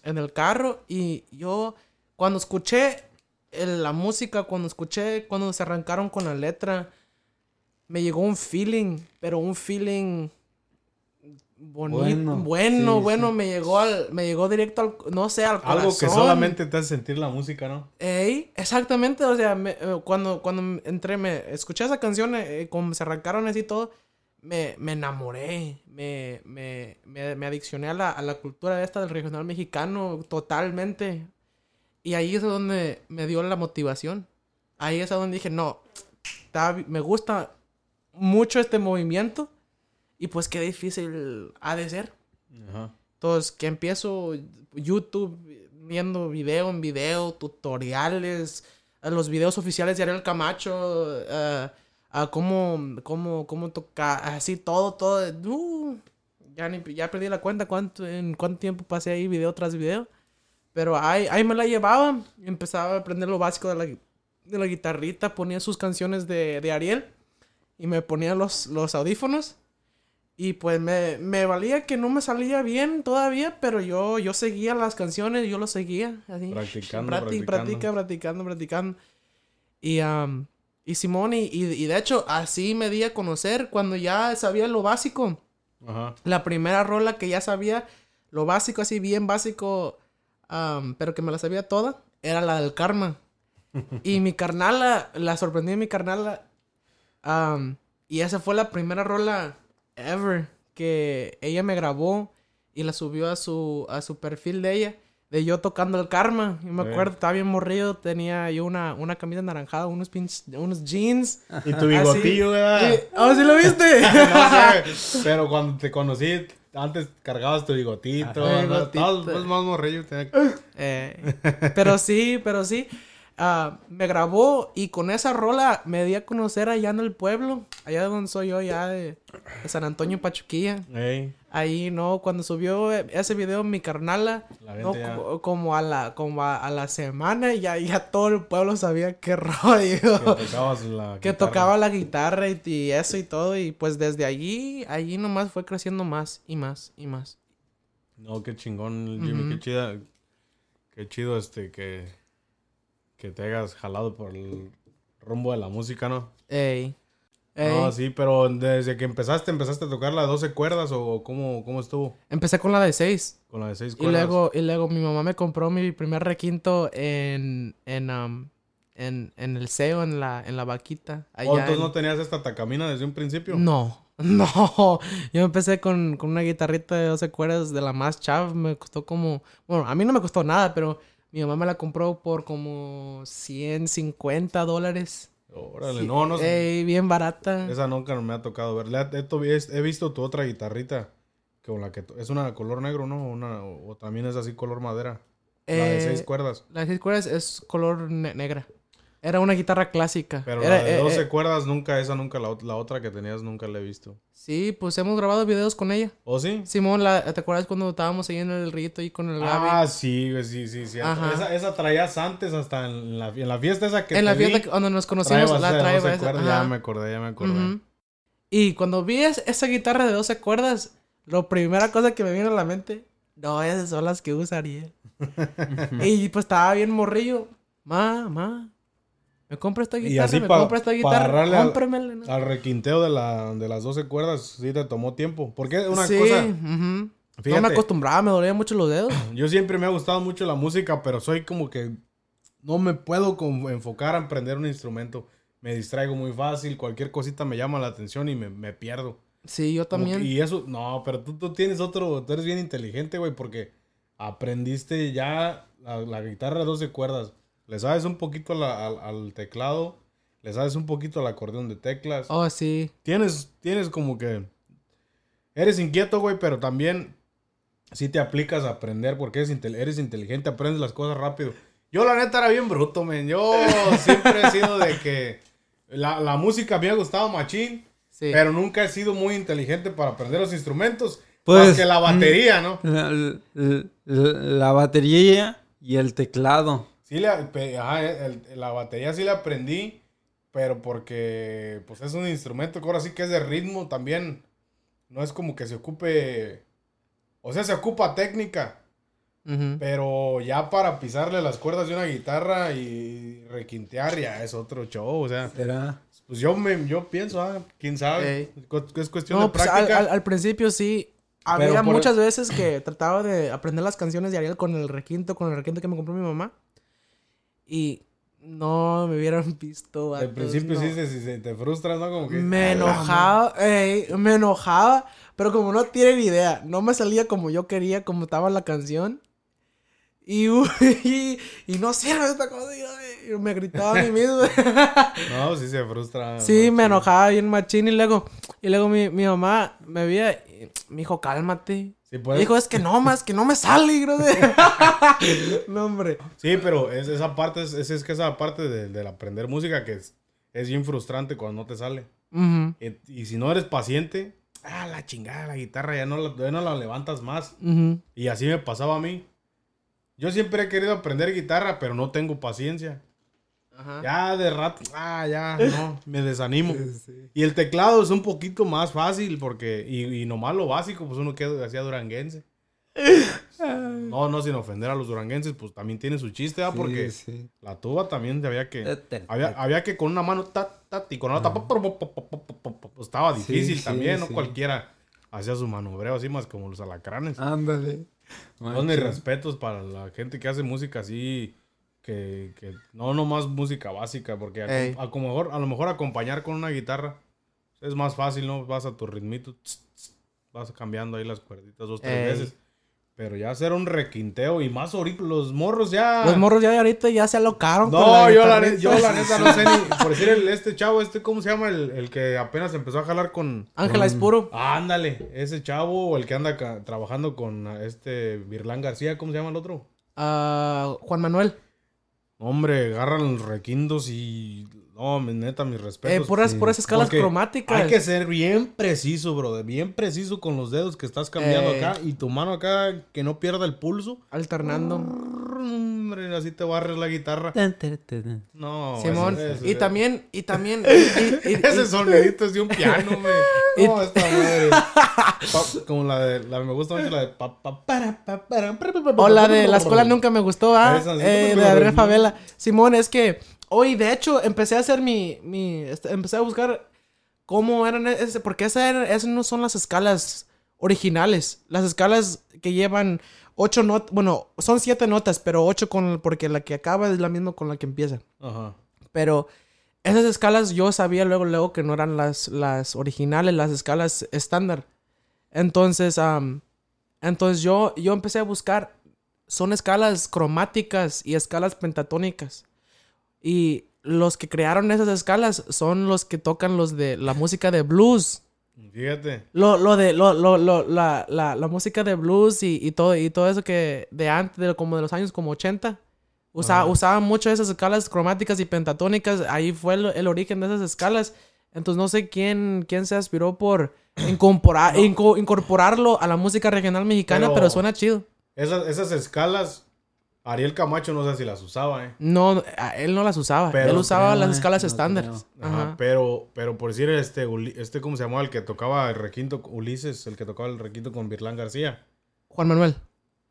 en el carro. Y yo cuando escuché el- la música, cuando escuché, cuando se arrancaron con la letra, me llegó un feeling, pero un feeling bonito, Bueno, bueno, sí, bueno, sí. me llegó al, me llegó directo al, no sé, al corazón. Algo que solamente te hace sentir la música, ¿no? Ey, exactamente, o sea, me- eh, cuando, cuando entré, me escuché esa canción, eh, como se arrancaron así todo, me, me enamoré, me, me, me, me adiccioné a la, a la cultura esta del regional mexicano totalmente. Y ahí es donde me dio la motivación. Ahí es donde dije, no, está me gusta mucho este movimiento y pues qué difícil ha de ser. Ajá. Entonces, que empiezo YouTube viendo video en video, tutoriales, los videos oficiales de Ariel Camacho, eh, a cómo, cómo, cómo tocar, así todo, todo. uh, ya, ni, ya perdí la cuenta cuánto, en cuánto tiempo pasé ahí video tras video. Pero ahí, ahí me la llevaba, empezaba a aprender lo básico de la, de la guitarrita, ponía sus canciones de, de Ariel y me ponía los, los audífonos. Y pues me, me valía que no me salía bien todavía, pero yo, yo seguía las canciones, yo lo seguía. Así. Practicando, Practi- practicando. practica, practicando, practicando. Y, am, y Simón, y, y, y de hecho, así me di a conocer cuando ya sabía lo básico. Ajá. La primera rola que ya sabía, lo básico, así bien básico, am, pero que me la sabía toda, era la del karma. *laughs* y mi carnala, la sorprendí mi carnala. am, y esa fue la primera rola ever que ella me grabó y la subió a su, a su perfil de ella. De yo tocando el karma. Y me acuerdo, estaba bien morrido. Tenía yo una, una camisa naranjada, unos pinches, unos jeans. Y tu bigotillo, ¿verdad? Oh, ¿sí lo viste? *laughs* No *laughs* sé, pero cuando te conocí, antes cargabas tu bigotito. Ajá. Bigotito. Estabas más morrillo. tenía- Eh, pero sí, pero sí. Ah, me grabó y con esa rola me di a conocer allá en el pueblo, allá donde soy yo, ya de, de San Antonio Pachuquilla. Ahí, no, cuando subió ese video mi carnala, La no, co- como a la, como a, a la semana, ya, ya todo el pueblo sabía qué *laughs* rollo. que la que tocaba la guitarra y, y eso y todo. Y pues desde allí, allí nomás fue creciendo más y más y más. No, qué chingón, Jimmy, Ujú. qué chida. Qué chido este que, que te hayas jalado por el rumbo de la música, ¿no? Ey. Ey. No, sí, pero desde que empezaste, ¿empezaste a tocar las 12 cuerdas o cómo, cómo estuvo? Empecé con la de seis. Con la de 6 Y cuerdas. luego, y luego mi mamá me compró mi primer requinto en, en, am, en, en el CEO, en la, en la vaquita. ¿O allá Oh, entonces en- no tenías esta tacamina desde un principio? No, *laughs* no. Yo empecé con, con una guitarrita de 12 cuerdas de la más chava. Me costó como... Bueno, a mí no me costó nada, pero mi mamá me la compró por como 150 dólares. Órale, Sí, no, no sé. ey, bien barata. Esa nunca me ha tocado ver. He, to- he- he visto tu otra guitarrita. Con la que es una de color negro, ¿no? Una, o, o también es así color madera. la de Eh, seis cuerdas. La de 6 cuerdas es color ne- negra. Era una guitarra clásica. Pero Era- la de eh, 12 eh, cuerdas nunca, esa nunca, la, la otra que tenías nunca la he visto. Sí, pues hemos grabado videos con ella. ¿O sí? Simón, la, ¿te acuerdas cuando estábamos ahí en el rito y con el Gaby? Ah, sí, sí, sí, sí. Esa, esa traías antes hasta en la, en la fiesta esa que en la te vi, fiesta que- cuando nos conocimos, traebas la traía 12 esa, cuerdas. ajá. Ya me acordé, ya me acordé. Ujú. Y cuando vi es- esa guitarra de 12 cuerdas, la primera cosa que me vino a la mente, no, esas son las que usa Ariel. *laughs* y pues estaba bien morrillo. Ma, ma, me compra esta Y guitarra, así me pa- compra esta guitarra, ¿no? Al requinteo de, la, de las 12 cuerdas sí te tomó tiempo. Porque una sí, cosa, ujú. No Fíjate. me acostumbraba, me dolían mucho los dedos. *clears throat* yo siempre me ha gustado mucho la música, pero soy como que no me puedo enfocar a aprender un instrumento. Me distraigo muy fácil, cualquier cosita me llama la atención y me, me pierdo. Sí, yo también. que- y eso, no, pero tú, tú tienes otro, tú eres bien inteligente, güey, porque aprendiste ya la, la guitarra de 12 cuerdas. Le sabes un poquito la- al, al teclado, le sabes un poquito al acordeón de teclas. Oh, sí. Tienes, tienes como que... Eres inquieto, güey, pero también sí te aplicas a aprender porque eres, intel- eres inteligente, aprendes las cosas rápido. Yo la neta era bien bruto, men. Yo *laughs* siempre he sido de que la, la música me ha gustado machín, Sí. pero nunca he sido muy inteligente para aprender los instrumentos. Pues, más que la batería, ¿no? La, la- la batería y el teclado. Sí, la, pe- ajá, el- la batería sí la aprendí, pero porque pues es un instrumento que ahora sí que es de ritmo también. No es como que se ocupe, o sea, se ocupa técnica, pero ya para pisarle las cuerdas de una guitarra y requintear ya es otro show, o sea, ¿Será? pues yo me, yo pienso, ah, quién sabe, es cuestión No, de pues al, práctica. al- al principio sí. Había muchas veces que trataba de aprender las canciones de Ariel con el requinto, con el requinto que me compró mi mamá. Y no me hubieran *laughs* visto. Al principio no. sí sí se- te frustras, ¿no? Como que... Me "Ah, la enojaba, ey, me enojaba, pero como no tienen idea, no me salía como yo quería, como estaba la canción. Y, *laughs* y, y no sirve esta cosa, y, me gritaba a mí mismo. *laughs* No, sí se frustra. sí, machín. me enojaba bien machín y luego, y luego mi, mi mamá me veía y me dijo, cálmate. Sí, dijo, es que no, más que no me sale, brother. *laughs* no, hombre. Sí, pero es, esa parte, es, es, que esa parte de- del aprender música que es, es bien frustrante cuando no te sale. Y, y si no eres paciente, ah, la chingada, la guitarra ya no la, ya no la levantas más. Y así me pasaba a mí. Yo siempre he querido aprender guitarra, pero no tengo paciencia. Ya de rato, ah, ya, *laughs* no, me desanimo. Y el teclado es un poquito más fácil porque, y, y nomás lo básico, pues uno que hacía duranguense. No, no, sin ofender a los duranguenses, pues también tiene su chiste, ¿ah? porque la tuba también había que. Había, había que con una mano tat, tat y con la otra. estaba difícil también, no cualquiera hacía su manobreo así más como los alacranes. Ándale. Son mis respetos para la gente que hace música así que, que no nomás música básica, porque a, mejor, a lo mejor acompañar con una guitarra es más fácil, ¿no? Vas a tu ritmito, tss, tss, vas cambiando ahí las cuerditas dos, tres Ey. veces. Pero ya hacer un requinteo y más ahorita los morros ya... Los morros ya de ahorita ya se alocaron. con No, yo la, yo la neta no sé ni. *laughs* Por decir, el, este chavo, este, ¿cómo se llama? El, el que apenas empezó a jalar con. Ángela es puro. Ah, ándale, ese chavo, o el que anda ca- trabajando con este Virlán García, ¿cómo se llama el otro? Ah, Juan Manuel. Hombre, agarran los requintos y. No, mi- neta, mis Eh, respetos. puras, sí. puras escalas Porque cromáticas. Hay que ser bien preciso, brother. Bien preciso con los dedos que estás cambiando Ey. acá. Y tu mano acá, que no pierda el pulso. Alternando. Hombre, así te barres la guitarra. No, Simón. ese- y también, y también. *laughs* y- y- y- Ese y- sonidito es de un piano, güey. Y- No, esta madre. Pa- como la de. La, me gusta mucho la de. pa- pa- para, pa- para, para, para, o la de la escuela nunca me gustó, ¿ah? Eh, de Adrián. Favela. Simón, es que hoy, de hecho, empecé a hacer mi. mi este, empecé a buscar cómo eran. Ese, porque esas, eran- esas no son las escalas originales. Las escalas que llevan ocho notas. Bueno, son siete notas, pero ocho con. Porque la que acaba es la misma con la que empieza. Ajá. Pero esas escalas yo sabía luego, luego que no eran las, las originales, las escalas estándar. Entonces, am, entonces yo, yo empecé a buscar, son escalas cromáticas y escalas pentatónicas. Y los que crearon esas escalas son los que tocan los de la música de blues. Fíjate. Lo, lo de, lo, lo, lo- la, la, la música de blues y, y todo, y todo eso que de antes, de, como de los años como 80. Usa-. Usaban mucho esas escalas cromáticas y pentatónicas. Ahí fue el, el origen de esas escalas. Entonces no sé quién, quién se aspiró por incorporar, *coughs* inco- incorporarlo a la música regional mexicana, Pero- pero, suena chido. Esas, esas escalas. Ariel Camacho no sé si las usaba, eh. No, él no las usaba. Pero él usaba creo, las eh, escalas no estándares. Ajá, Ajá. Pero, pero por decir este, este, ¿cómo se llamaba? El que tocaba el requinto, Ulises, el que tocaba el requinto con Virlán García. Juan Manuel.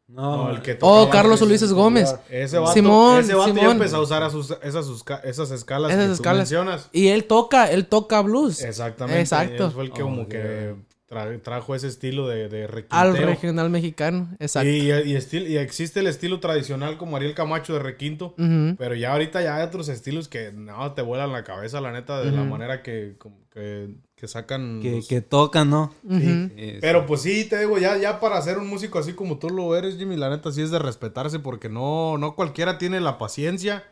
No, No, el que Oh, tocaba- Carlos Ulises Gómez. Ese vato, Simón, ese vato ya Simón. empezó a usar a sus- esas, sus esas escalas Esas que escalas. tú mencionas. Y él toca, él toca blues. Exactamente. Exacto. Él fue el que Oh, como que tra- trajo ese estilo de, de requinteo. Al regional mexicano. Exacto. Y, y, estil- y existe el estilo tradicional como Ariel Camacho de requinto. Pero ya ahorita ya hay otros estilos que no te vuelan la cabeza, la neta, de la manera que, que, que sacan. que, los- que tocan, ¿no? Sí, Pero pues sí, te digo, ya, ya para ser un músico así como tú lo eres, Jimmy, la neta sí es de respetarse porque no, no cualquiera tiene la paciencia,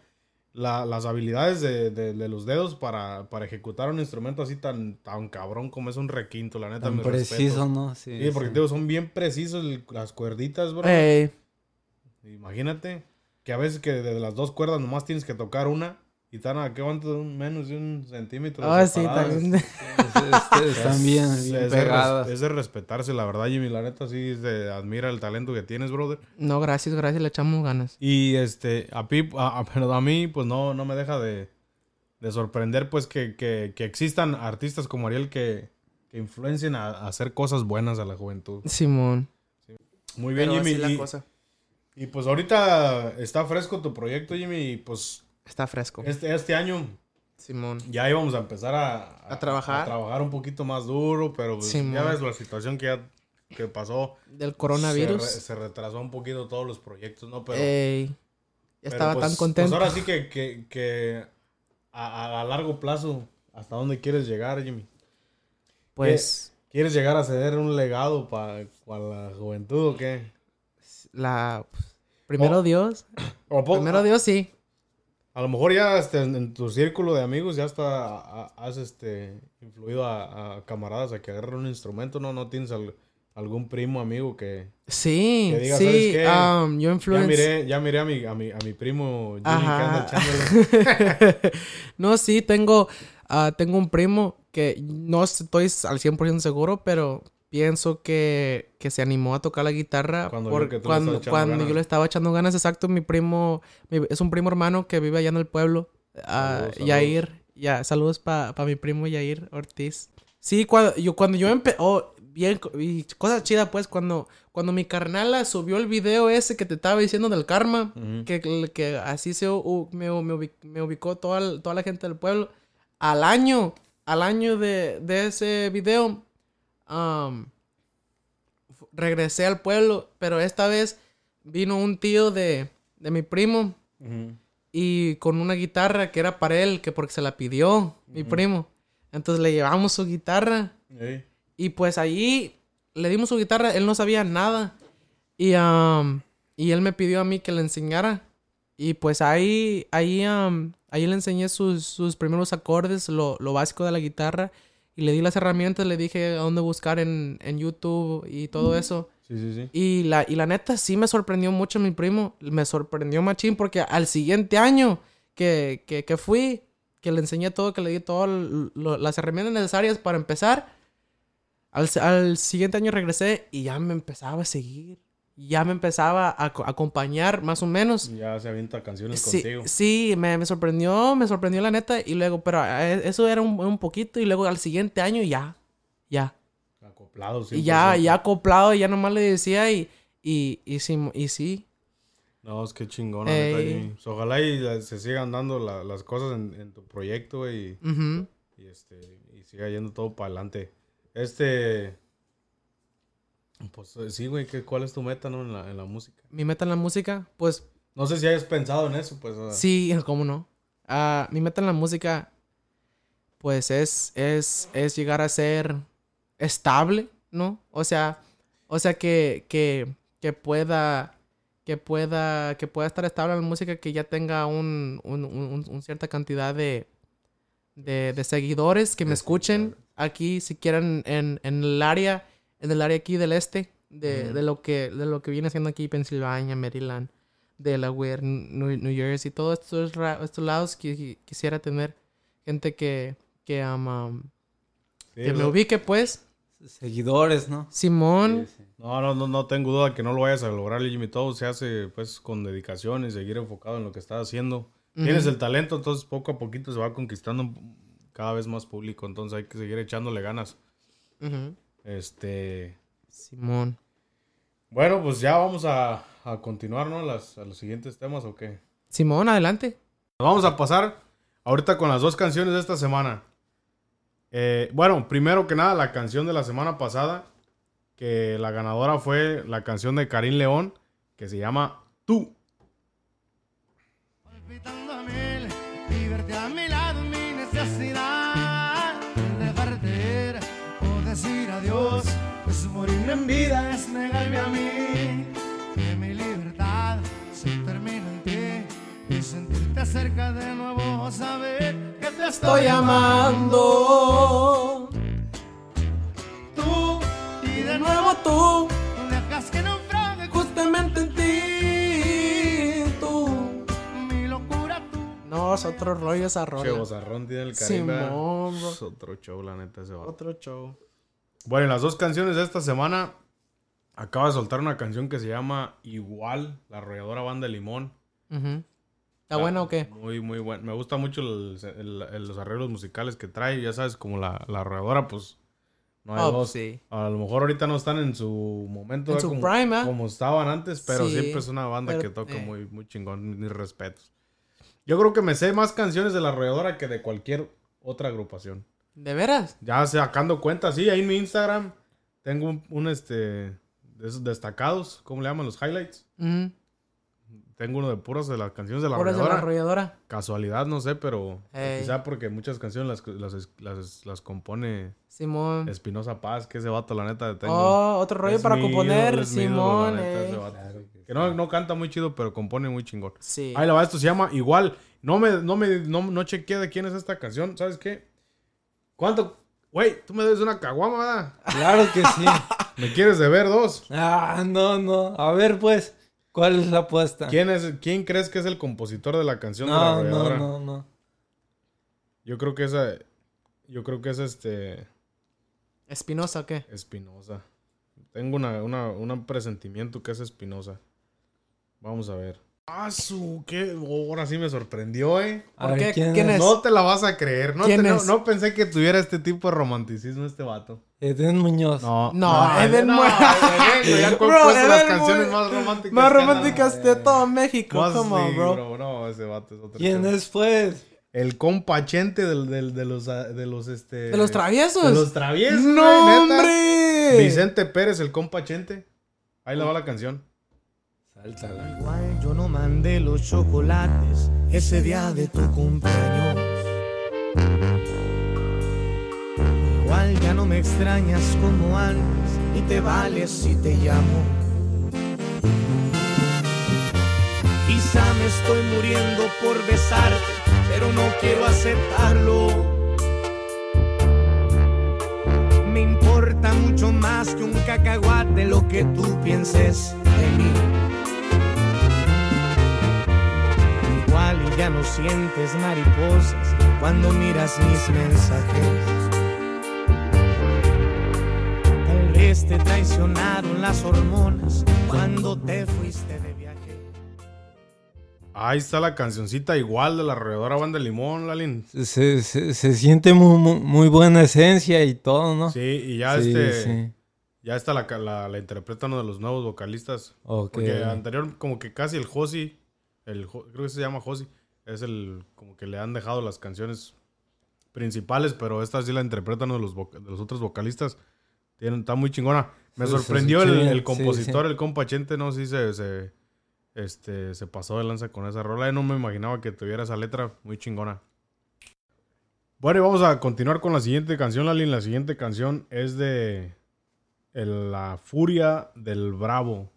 la- las habilidades de, de- de los dedos para, para ejecutar un instrumento así tan, tan cabrón como es un requinto, la neta. tan preciso, respetos. ¿no? Sí, Sí, porque sí. digo, son bien precisos el- las cuerditas, bro. Imagínate que a veces que de las dos cuerdas nomás tienes que tocar una y están a qué cuánto menos de un centímetro. Ah, sí, también. *laughs* Es- es- están bien, Es- bien es de res- pegadas. es de respetarse, la verdad, Jimmy. La neta sí se admira el talento que tienes, brother. No, gracias, gracias, le echamos ganas. Y este, a, Pip, a, a- pero a mí, pues no, no me deja de, de sorprender, pues que, que, que existan artistas como Ariel que, que influencien a, a hacer cosas buenas a la juventud. Simón. Muy bien, Pero Jimmy. así la y, cosa. y, pues ahorita está fresco tu proyecto, Jimmy. Y pues Está fresco. este, este año Simón. ya íbamos a empezar a, A trabajar. a trabajar un poquito más duro, pero pues, ya ves la situación que, ya, que pasó. Del coronavirus. Se, re- se retrasó un poquito todos los proyectos, ¿no? Pero Ey. Pero, estaba pues, tan contento. Pues ahora sí que, que, que a, a- largo plazo, ¿hasta dónde quieres llegar, Jimmy? Pues ¿Quieres llegar a ceder un legado para la juventud o qué? la primero Oh. Dios, O primero Dios sí. A lo mejor ya este, en, tu círculo de amigos ya hasta has este, influido a, a camaradas a que agarren un instrumento, ¿no? ¿No tienes al- algún primo, amigo que... Sí, Que diga, ¿sabes sí, qué? um, yo Ya influencio. miré, ya miré a mi, a mi, a mi primo Jimmy que anda Ajá. *laughs* no, sí, tengo, ah, tengo un primo que no estoy al 100% seguro, pero pienso que, que se animó a tocar la guitarra Cuando cuando, cuando yo le estaba echando ganas. Exacto, mi primo mi- es un primo hermano que vive allá en el pueblo. ah, Saludos, saludos. Yair, ya, saludos para mi primo Yair Ortiz. Sí, cuando yo, cuando yo empecé, oh, bien, y cosa chida pues, cuando, cuando mi carnala subió el video ese que te estaba diciendo del karma, Ujú. que, que así se u- me, me ubi- me ubicó toda, toda la gente del pueblo. Al año, al año de, de ese video, fu- regresé al pueblo, pero esta vez vino un tío de, de mi primo y con una guitarra que era para él, que porque se la pidió mi primo. Entonces le llevamos su guitarra y pues ahí le dimos su guitarra, él no sabía nada. Y, am, y él me pidió a mí que le enseñara. Y pues ahí, ahí, am, ahí le enseñé sus, sus primeros acordes, lo, lo básico de la guitarra. Y le di las herramientas, le dije a dónde buscar en, en YouTube y todo eso. Sí, sí, sí. Y la, y la neta sí me sorprendió mucho mi primo. Me sorprendió machín porque al siguiente año que, que, que fui, que le enseñé todo, que le di todas las herramientas necesarias para empezar, al, al siguiente año regresé y ya me empezaba a seguir. Ya me empezaba a co- acompañar más o menos. Ya se avienta canciones Sí, contigo. sí me, me sorprendió, me sorprendió la neta. Y luego, pero eh, eso era un, un poquito. Y luego al siguiente año ya, ya. Acoplados. Y ya, 100%. ya acoplado, ya nomás le decía y, y, y, sí, y sí. No, es que chingón. Pues, Ojalá y la- se sigan dando la- las cosas en, en tu proyecto, y- y este y siga yendo todo para adelante. Este pues eh, sí, güey, ¿qué- ¿cuál es tu meta, no? En la, en la música. Mi meta en la música, pues No sé si hayas pensado en eso, pues. o sea, sí, *laughs* cómo no. Ah, mi meta en la música, pues es, es, es llegar a ser estable, ¿no? O sea, o sea que, que, que pueda, que pueda, que pueda estar estable en la música, que ya tenga un, un, un- un cierta cantidad de, de, de seguidores que me escuchen aquí, si quieren, en, en el área, en el área aquí del este, de, de lo que, de lo que viene siendo aquí Pensilvania, Maryland, Delaware, New, New Jersey, todos estos, estos lados que que quisiera tener gente que, que, um, um, sí, que me ubique, pues. Seguidores, ¿no? Simón, Sí, sí. No, no, no, no tengo duda que no lo vayas a lograr, Jimmy. Todo se hace pues con dedicación y seguir enfocado en lo que estás haciendo. Tienes el talento, entonces poco a poquito se va conquistando cada vez más público. Entonces hay que seguir echándole ganas. ujú, Este. Simón. Bueno, pues ya vamos a, a continuar, ¿no? Las, a los siguientes temas o qué. Simón, adelante. Nos vamos a pasar ahorita con las dos canciones de esta semana. Eh, bueno, primero que nada, la canción de la semana pasada, que la ganadora fue la canción de Karim León, que se llama Tú. palpitando decir adiós pues morir en vida es negarme a mí que mi libertad se termina en ti y sentirte cerca de nuevo saber que te estoy amando tú y de nuevo tú no dejas que naufrague justamente en ti tú mi locura tú No, es otro rollo esa Che, rola. bozarrón tiene el. Simón, bro. Es otro show, la neta, ese vato. Otro show. Bueno, las dos canciones de esta semana, acaba de soltar una canción que se llama Igual, la arrolladora banda de Limón. Ujú. ¿Está buena o qué? Muy, muy buena. Me gusta mucho el- el- el- los arreglos musicales que trae. Ya sabes, como la, la arrolladora, pues no hay Oh, dos. sí. A lo mejor ahorita no están en su momento En su como, prime, ¿ah? como estaban antes, pero Sí, siempre es una banda pero, que toca eh. muy, muy chingón. Mis respetos. Yo creo que me sé más canciones de la arrolladora que de cualquier otra agrupación. ¿De veras? Ya sacando cuentas, sí, ahí en mi Instagram tengo un, un, este de esos destacados, ¿cómo le llaman los highlights? Tengo uno de puros de las canciones de la Puras de la arrolladora. Casualidad, no sé, pero quizá porque muchas canciones las, las, las, las compone Simón. Espinosa Paz, que ese vato, la neta, tengo. Oh, otro rollo es para mi componer, ídolo, ídolo, Simón. la neta, ey. ese vato. Que no, no canta muy chido, pero compone muy chingón. Sí. Ahí la va, esto se llama igual. No me, no me, no, no chequeé de quién es esta canción. ¿Sabes qué? ¿Cuánto? Güey, tú me debes una caguama, ¿verdad? *laughs* Claro que sí. *laughs* ¿Me quieres deber dos? Ah, no, no. A ver, pues, ¿cuál es la apuesta? ¿Quién es, quién crees que es el compositor de la canción de la No, no, no, no. Yo creo que esa, yo creo que es este ¿Espinosa o qué? Espinosa. Tengo una, una, un presentimiento que es Espinosa. Vamos a ver. Ah, su, qué, ahora sí me sorprendió, eh. A ¿Por ver, qué? ¿quién, ¿Quién es? No te la vas a creer. No, ¿Quién te- no- es? no pensé que tuviera este tipo de romanticismo este vato. Eden Muñoz. No, No, Eden no, Mu- Eden, ya *laughs* Bro, las canciones Mu- más románticas. Más románticas de todo México. Más Come sí, bro. No, ese vato es otro. ¿Quién es, pues? El compachente del, del- de los, ah, de los, este... ¿De los traviesos? De los traviesos, ¡No, hombre! Vicente Pérez, el compachente. Ahí le va la canción. Igual yo no mandé los chocolates ese día de tu cumpleaños. Igual ya no me extrañas como antes y te vales si te llamo. Quizá me estoy muriendo por besarte, pero no quiero aceptarlo. Me importa mucho más que un cacahuate lo que tú pienses de mí. Ya no sientes mariposas cuando miras mis mensajes. Tal vez te traicionaron las hormonas cuando te fuiste de viaje. Ahí está la cancioncita igual de la alrededora Banda de Limón, Lalin. Se, se, se siente muy, muy, muy buena esencia y todo, ¿no? Sí, y ya Sí, este... sí. Ya está la, la, la interpreta uno de los nuevos vocalistas. Ok. Porque anterior, como que casi el Josi, el, creo que se llama Josi, es el, como que le han dejado las canciones principales, pero esta sí la interpretan uno de los, de los otros vocalistas. Tienen, está muy chingona. Me Sí, sorprendió el, compositor, el compa Chente, no, sí se, se, este, se pasó de lanza con esa rola. Yo no me imaginaba que tuviera esa letra muy chingona. Bueno, y vamos a continuar con la siguiente canción, Lalin. La siguiente canción es de el- La Furia del Bravo.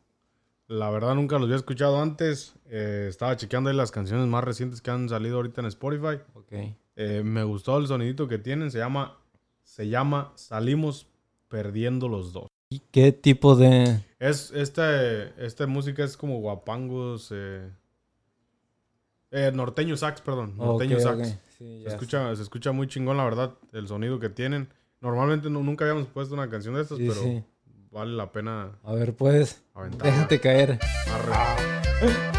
La verdad nunca los había escuchado antes. Eh, estaba chequeando ahí las canciones más recientes que han salido ahorita en Spotify. Eh, me gustó el sonidito que tienen. Se llama, se llama Salimos Perdiendo los Dos. ¿Y qué tipo de...? Es, este, esta música es como guapangos. Eh, norteño sax, perdón. Norteño sax. Sí, Se escucha, se escucha muy chingón, la verdad, el sonido que tienen. Normalmente no- nunca habíamos puesto una canción de estas, Sí, pero sí. Vale la pena A ver, pues, aventarla. déjate caer. Arre.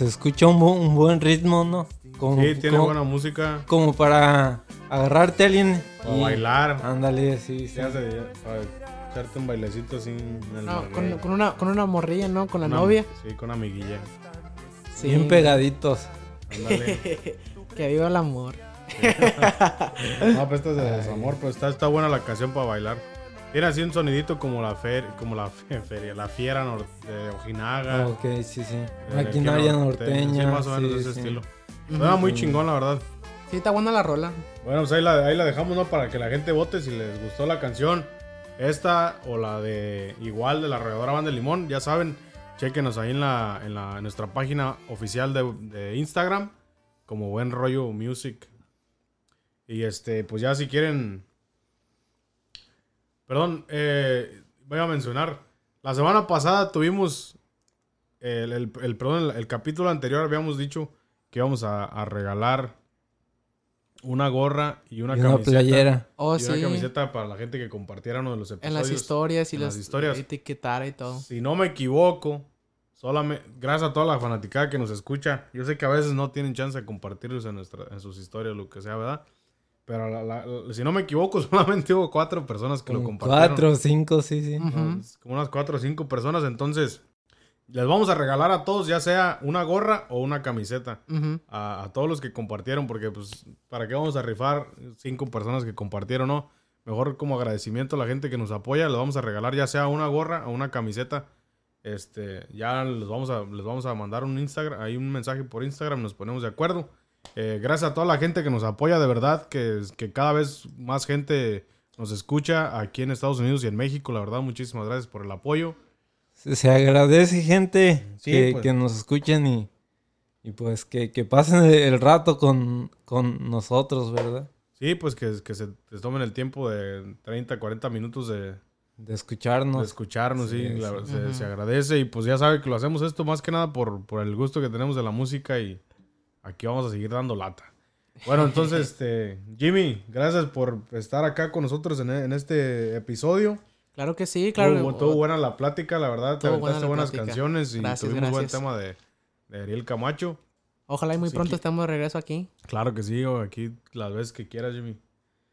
Se escucha un, bu- un buen ritmo, ¿no? Como, Sí, tiene como- buena música. como para agarrarte a alguien Para y- bailar. Ándale, sí, sí. Se hace ya, para echarte un bailecito así en el No, con, con una, con una morrilla, ¿no? Con la Una- novia. Sí, con amiguilla. Sí. Bien pegaditos. Ándale. *laughs* que viva el amor. *laughs* no, pues es de desamor, pero está, está buena la canción para bailar. Tiene así un sonidito como la fer, como la fe- feria, la fiera nor- de Ojinaga. Ok, sí, sí. de Maquinaria norteña. Sí, más o menos sí, de ese sí. estilo. Suena muy chingón, la verdad. Sí, está buena la rola. Bueno, pues ahí la, ahí la dejamos, ¿no? Para que la gente vote si les gustó la canción. Esta o la de igual de la Arrolladora Banda de Limón. Ya saben, chequenos ahí en, la, en, la, en nuestra página oficial de, de Instagram. Como Buen Rollo Music. Y este, pues ya si quieren... Perdón, eh, voy a mencionar. La semana pasada tuvimos... El, el- el- perdón, el, el capítulo anterior habíamos dicho que íbamos a, a regalar una gorra y una Y una camiseta. playera. Oh, y sí. una camiseta para la gente que compartiera uno de los En episodios. las historias y en las, las historias. etiquetar y todo. Si no me equivoco, solamente gracias a toda la fanaticada que nos escucha. Yo sé que a veces no tienen chance de compartirlos en, nuestra, en sus historias, lo que sea, ¿verdad? Pero la- la- la- si no me equivoco, *laughs* solamente hubo cuatro personas que lo compartieron. Cuatro, cinco, sí, sí. Como unas cuatro o cinco personas. Entonces, les vamos a regalar a todos, ya sea una gorra o una camiseta. A todos los que compartieron, porque pues, ¿para qué vamos a rifar cinco personas que compartieron, no? Mejor como agradecimiento a la gente que nos apoya, les vamos a regalar ya sea una gorra o una camiseta. Este, ya les vamos a, les vamos a mandar un Instagram, hay un mensaje por Instagram, nos ponemos de acuerdo. Eh, gracias a toda la gente que nos apoya, de verdad, que, que cada vez más gente nos escucha aquí en Estados Unidos y en México. La verdad, muchísimas gracias por el apoyo. Se, se agradece, gente, Sí, que, pues. que nos escuchen y, y pues que, que pasen el, rato con, con nosotros, ¿verdad? Sí, pues que, que se tomen el tiempo de 30, 40 minutos de, De escucharnos. de escucharnos, sí, Sí, la- sí. Se, se agradece y pues ya sabe que lo hacemos esto más que nada por, por el gusto que tenemos de la música y aquí vamos a seguir dando lata. Bueno, entonces, *laughs* este, Jimmy, gracias por estar acá con nosotros en, en este episodio. Claro que sí, claro. Tuvo, tuvo buena la plática, la verdad, te buena aventaste buenas plática. canciones y Gracias, tuvimos buen gracias. tema de, de Ariel Camacho. Ojalá y muy pronto que- estemos de regreso aquí. Claro que sí, aquí las veces que quieras, Jimmy.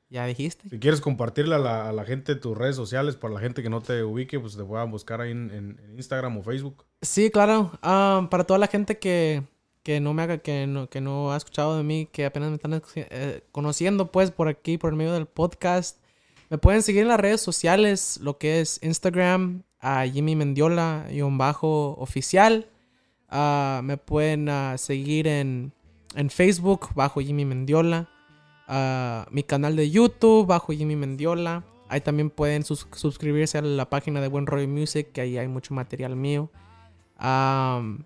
Ya dijiste. Si quieres compartirle a la, a la gente tus redes sociales, para la gente que no te ubique, pues te puedan buscar ahí en, en- en Instagram o Facebook. Sí, claro. Ah, para toda la gente que, que no me haga, que no, que no ha escuchado de mí, que apenas me están eh, conociendo, pues, por aquí, por medio del podcast, me pueden seguir en las redes sociales, lo que es Instagram, a Jimmy Mendiola, un bajo oficial. Ah, me pueden ah, seguir en, en Facebook, bajo Jimmy Mendiola. Ah, mi canal de YouTube, bajo Jimmy Mendiola. Ahí también pueden sus- suscribirse a la página de Buen Rollo Music, que ahí hay mucho material mío. Am,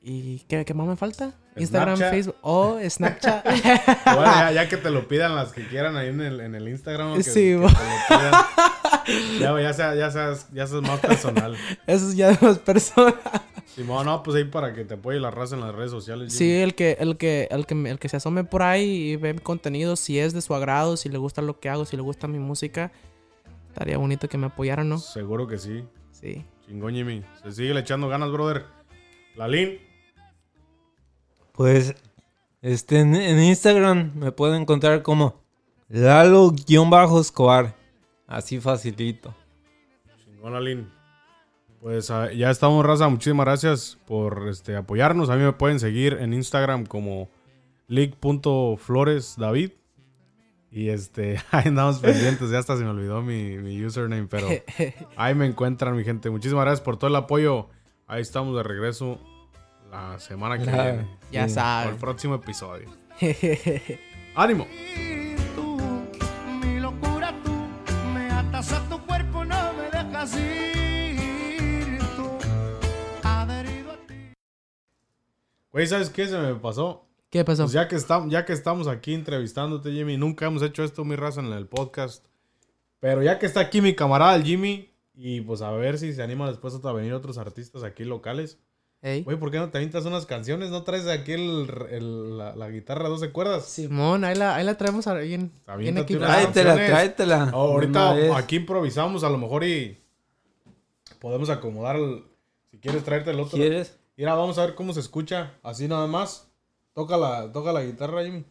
¿Y qué, qué más me falta? Instagram, Snapchat. Facebook. Oh, Snapchat. Bueno, ya, ya que te lo pidan las que quieran ahí en el, en el Instagram. Que, Sí, que ya, ya, sea, ya, seas, ya seas más personal. *laughs* Eso es ya de las personas. Simón, no, pues ahí para que te apoye la raza en las redes sociales. Sí, Jimmy. el que, el que, el que, el que se asome por ahí y ve mi contenido, si es de su agrado, si le gusta lo que hago, si le gusta mi música, estaría bonito que me apoyaran, ¿no? Seguro que sí. Sí. Chingón, Jimmy. Se sigue le echando ganas, brother. Lalín. Pues, este, en, en Instagram me pueden encontrar como Lalo-Escobar. Así facilito. Chingón, Lalín. Pues ah, ya estamos, raza. Muchísimas gracias por este, apoyarnos. A mí me pueden seguir en Instagram como league.floresdavid. Y este, *laughs* ahí andamos pendientes. Ya hasta se me olvidó mi, mi username, pero *laughs* ahí me encuentran, mi gente. Muchísimas gracias por todo el apoyo. Ahí estamos de regreso la semana que viene. Ya Sí. Para saben. el próximo episodio. *laughs* ¡Ánimo! tú, mi locura tú, me atas a tu cuerpo, no me dejas ir tú, adherido a ti. Güey, ¿sabes qué? Se me pasó. ¿Qué pasó? Pues ya que, estamos, ya que estamos aquí entrevistándote, Jimmy, nunca hemos hecho esto, mi raza, en el podcast. Pero ya que está aquí mi camarada, el Jimmy, y pues a ver si se anima después a venir otros artistas aquí locales. Ey. Güey, ¿por qué no te avientas unas canciones? ¿No traes aquí el, el- la, la guitarra a 12 cuerdas? Simón, ahí la, ahí la traemos ahora bien, bien Tráetela, canciones. tráetela. Oh, ahorita aquí improvisamos a lo mejor y podemos acomodar el- si quieres traerte el otro. ¿Quieres? Mira, vamos a ver cómo se escucha. Así nada más. Toca la, toca la guitarra, Jimmy.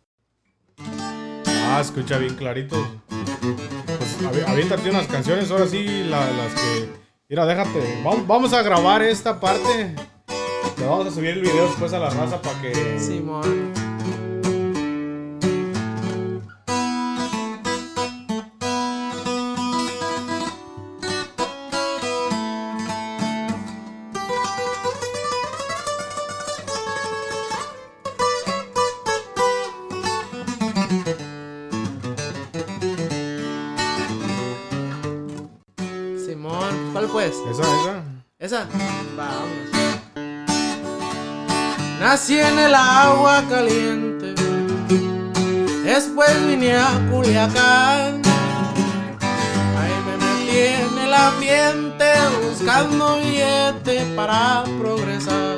Ah, escucha bien clarito. Pues avi- aviéntate unas canciones, ahora sí, la- las que... Mira, déjate. Vamos, vamos a grabar esta parte. Vamos a subir el video después a la raza para que... Simón, Nací en el agua caliente. Después vine a Culiacán. Ahí me metí en el ambiente buscando billete para progresar.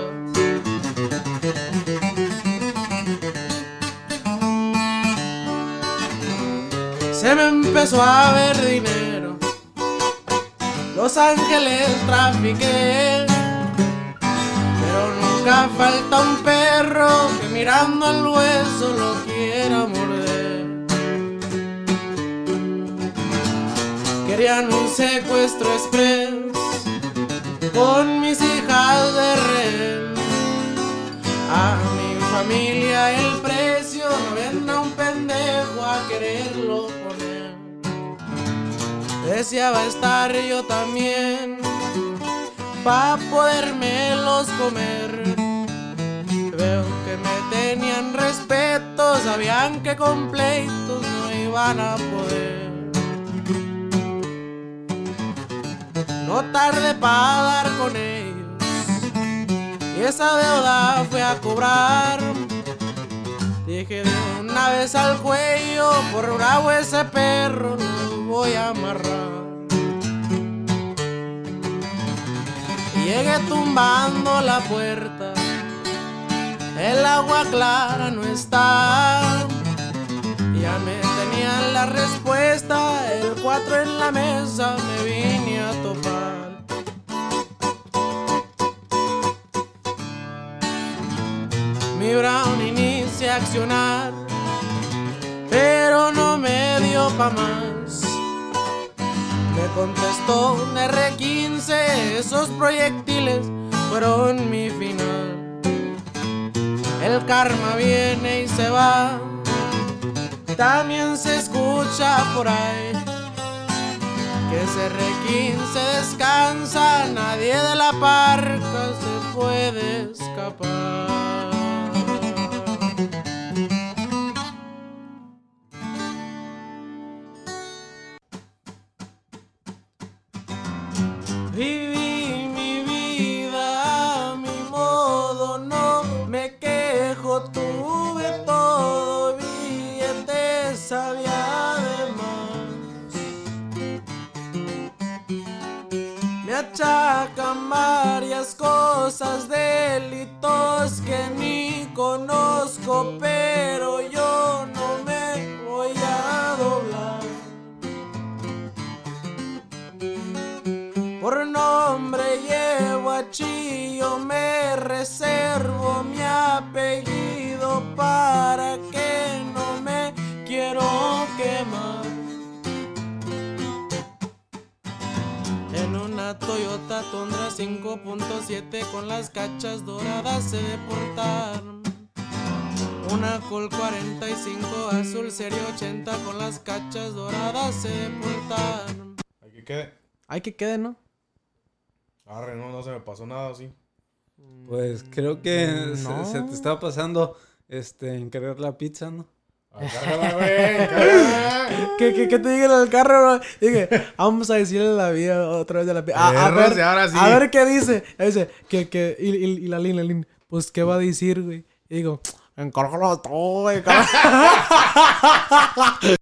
se me empezó a ver dinero. Los ángeles trafiqué, falta un perro que mirando el hueso lo quiera morder. Querían un secuestro express con mis hijas de rehén. A mi familia el precio no vendrá un pendejo a quererlo poner. Deseaba estar yo también pa podérmelos comer. Veo que me tenían respeto, sabían que con pleitos no iban a poder. No tarde para dar con ellos. Y esa deuda fue a cobrar. Dije de una vez al cuello, por bravo ese perro lo voy a amarrar. Llegué tumbando la puerta. El agua clara no está. Ya me tenían la respuesta, el 4 en la mesa me vine a topar. Mi Brown inicia a accionar, pero no me dio pa' más. Me contestó un R15, esos proyectiles fueron mi final. El karma viene y se va también se escucha por ahí que ese R15 descansa, nadie de la parca se puede escapar. Cosas, delitos que ni conozco, pero yo no me voy a doblar. Por nombre llevo a Chillo, me reservo mi apellido Toyota Tundra 5.7 con las cachas doradas se deportaron. Una Col 45 azul serie 80 con las cachas doradas se deportaron. Aquí quede. Hay que quede, ¿no? Arre, no, no se me pasó nada así. Pues creo que se- No. se, te está pasando este encargar la pizza, ¿no? Cárgala, güey, cárgala. ¿Qué, qué, qué te digan el carro, bro? Dije, vamos a decirle la vida otra vez de la a, a ver, sí. a ver qué dice. Dice, que, que, y, y, y la línea, la línea, pues, ¿qué va a decir, güey? Y digo, encárgalo todo, güey. *laughs*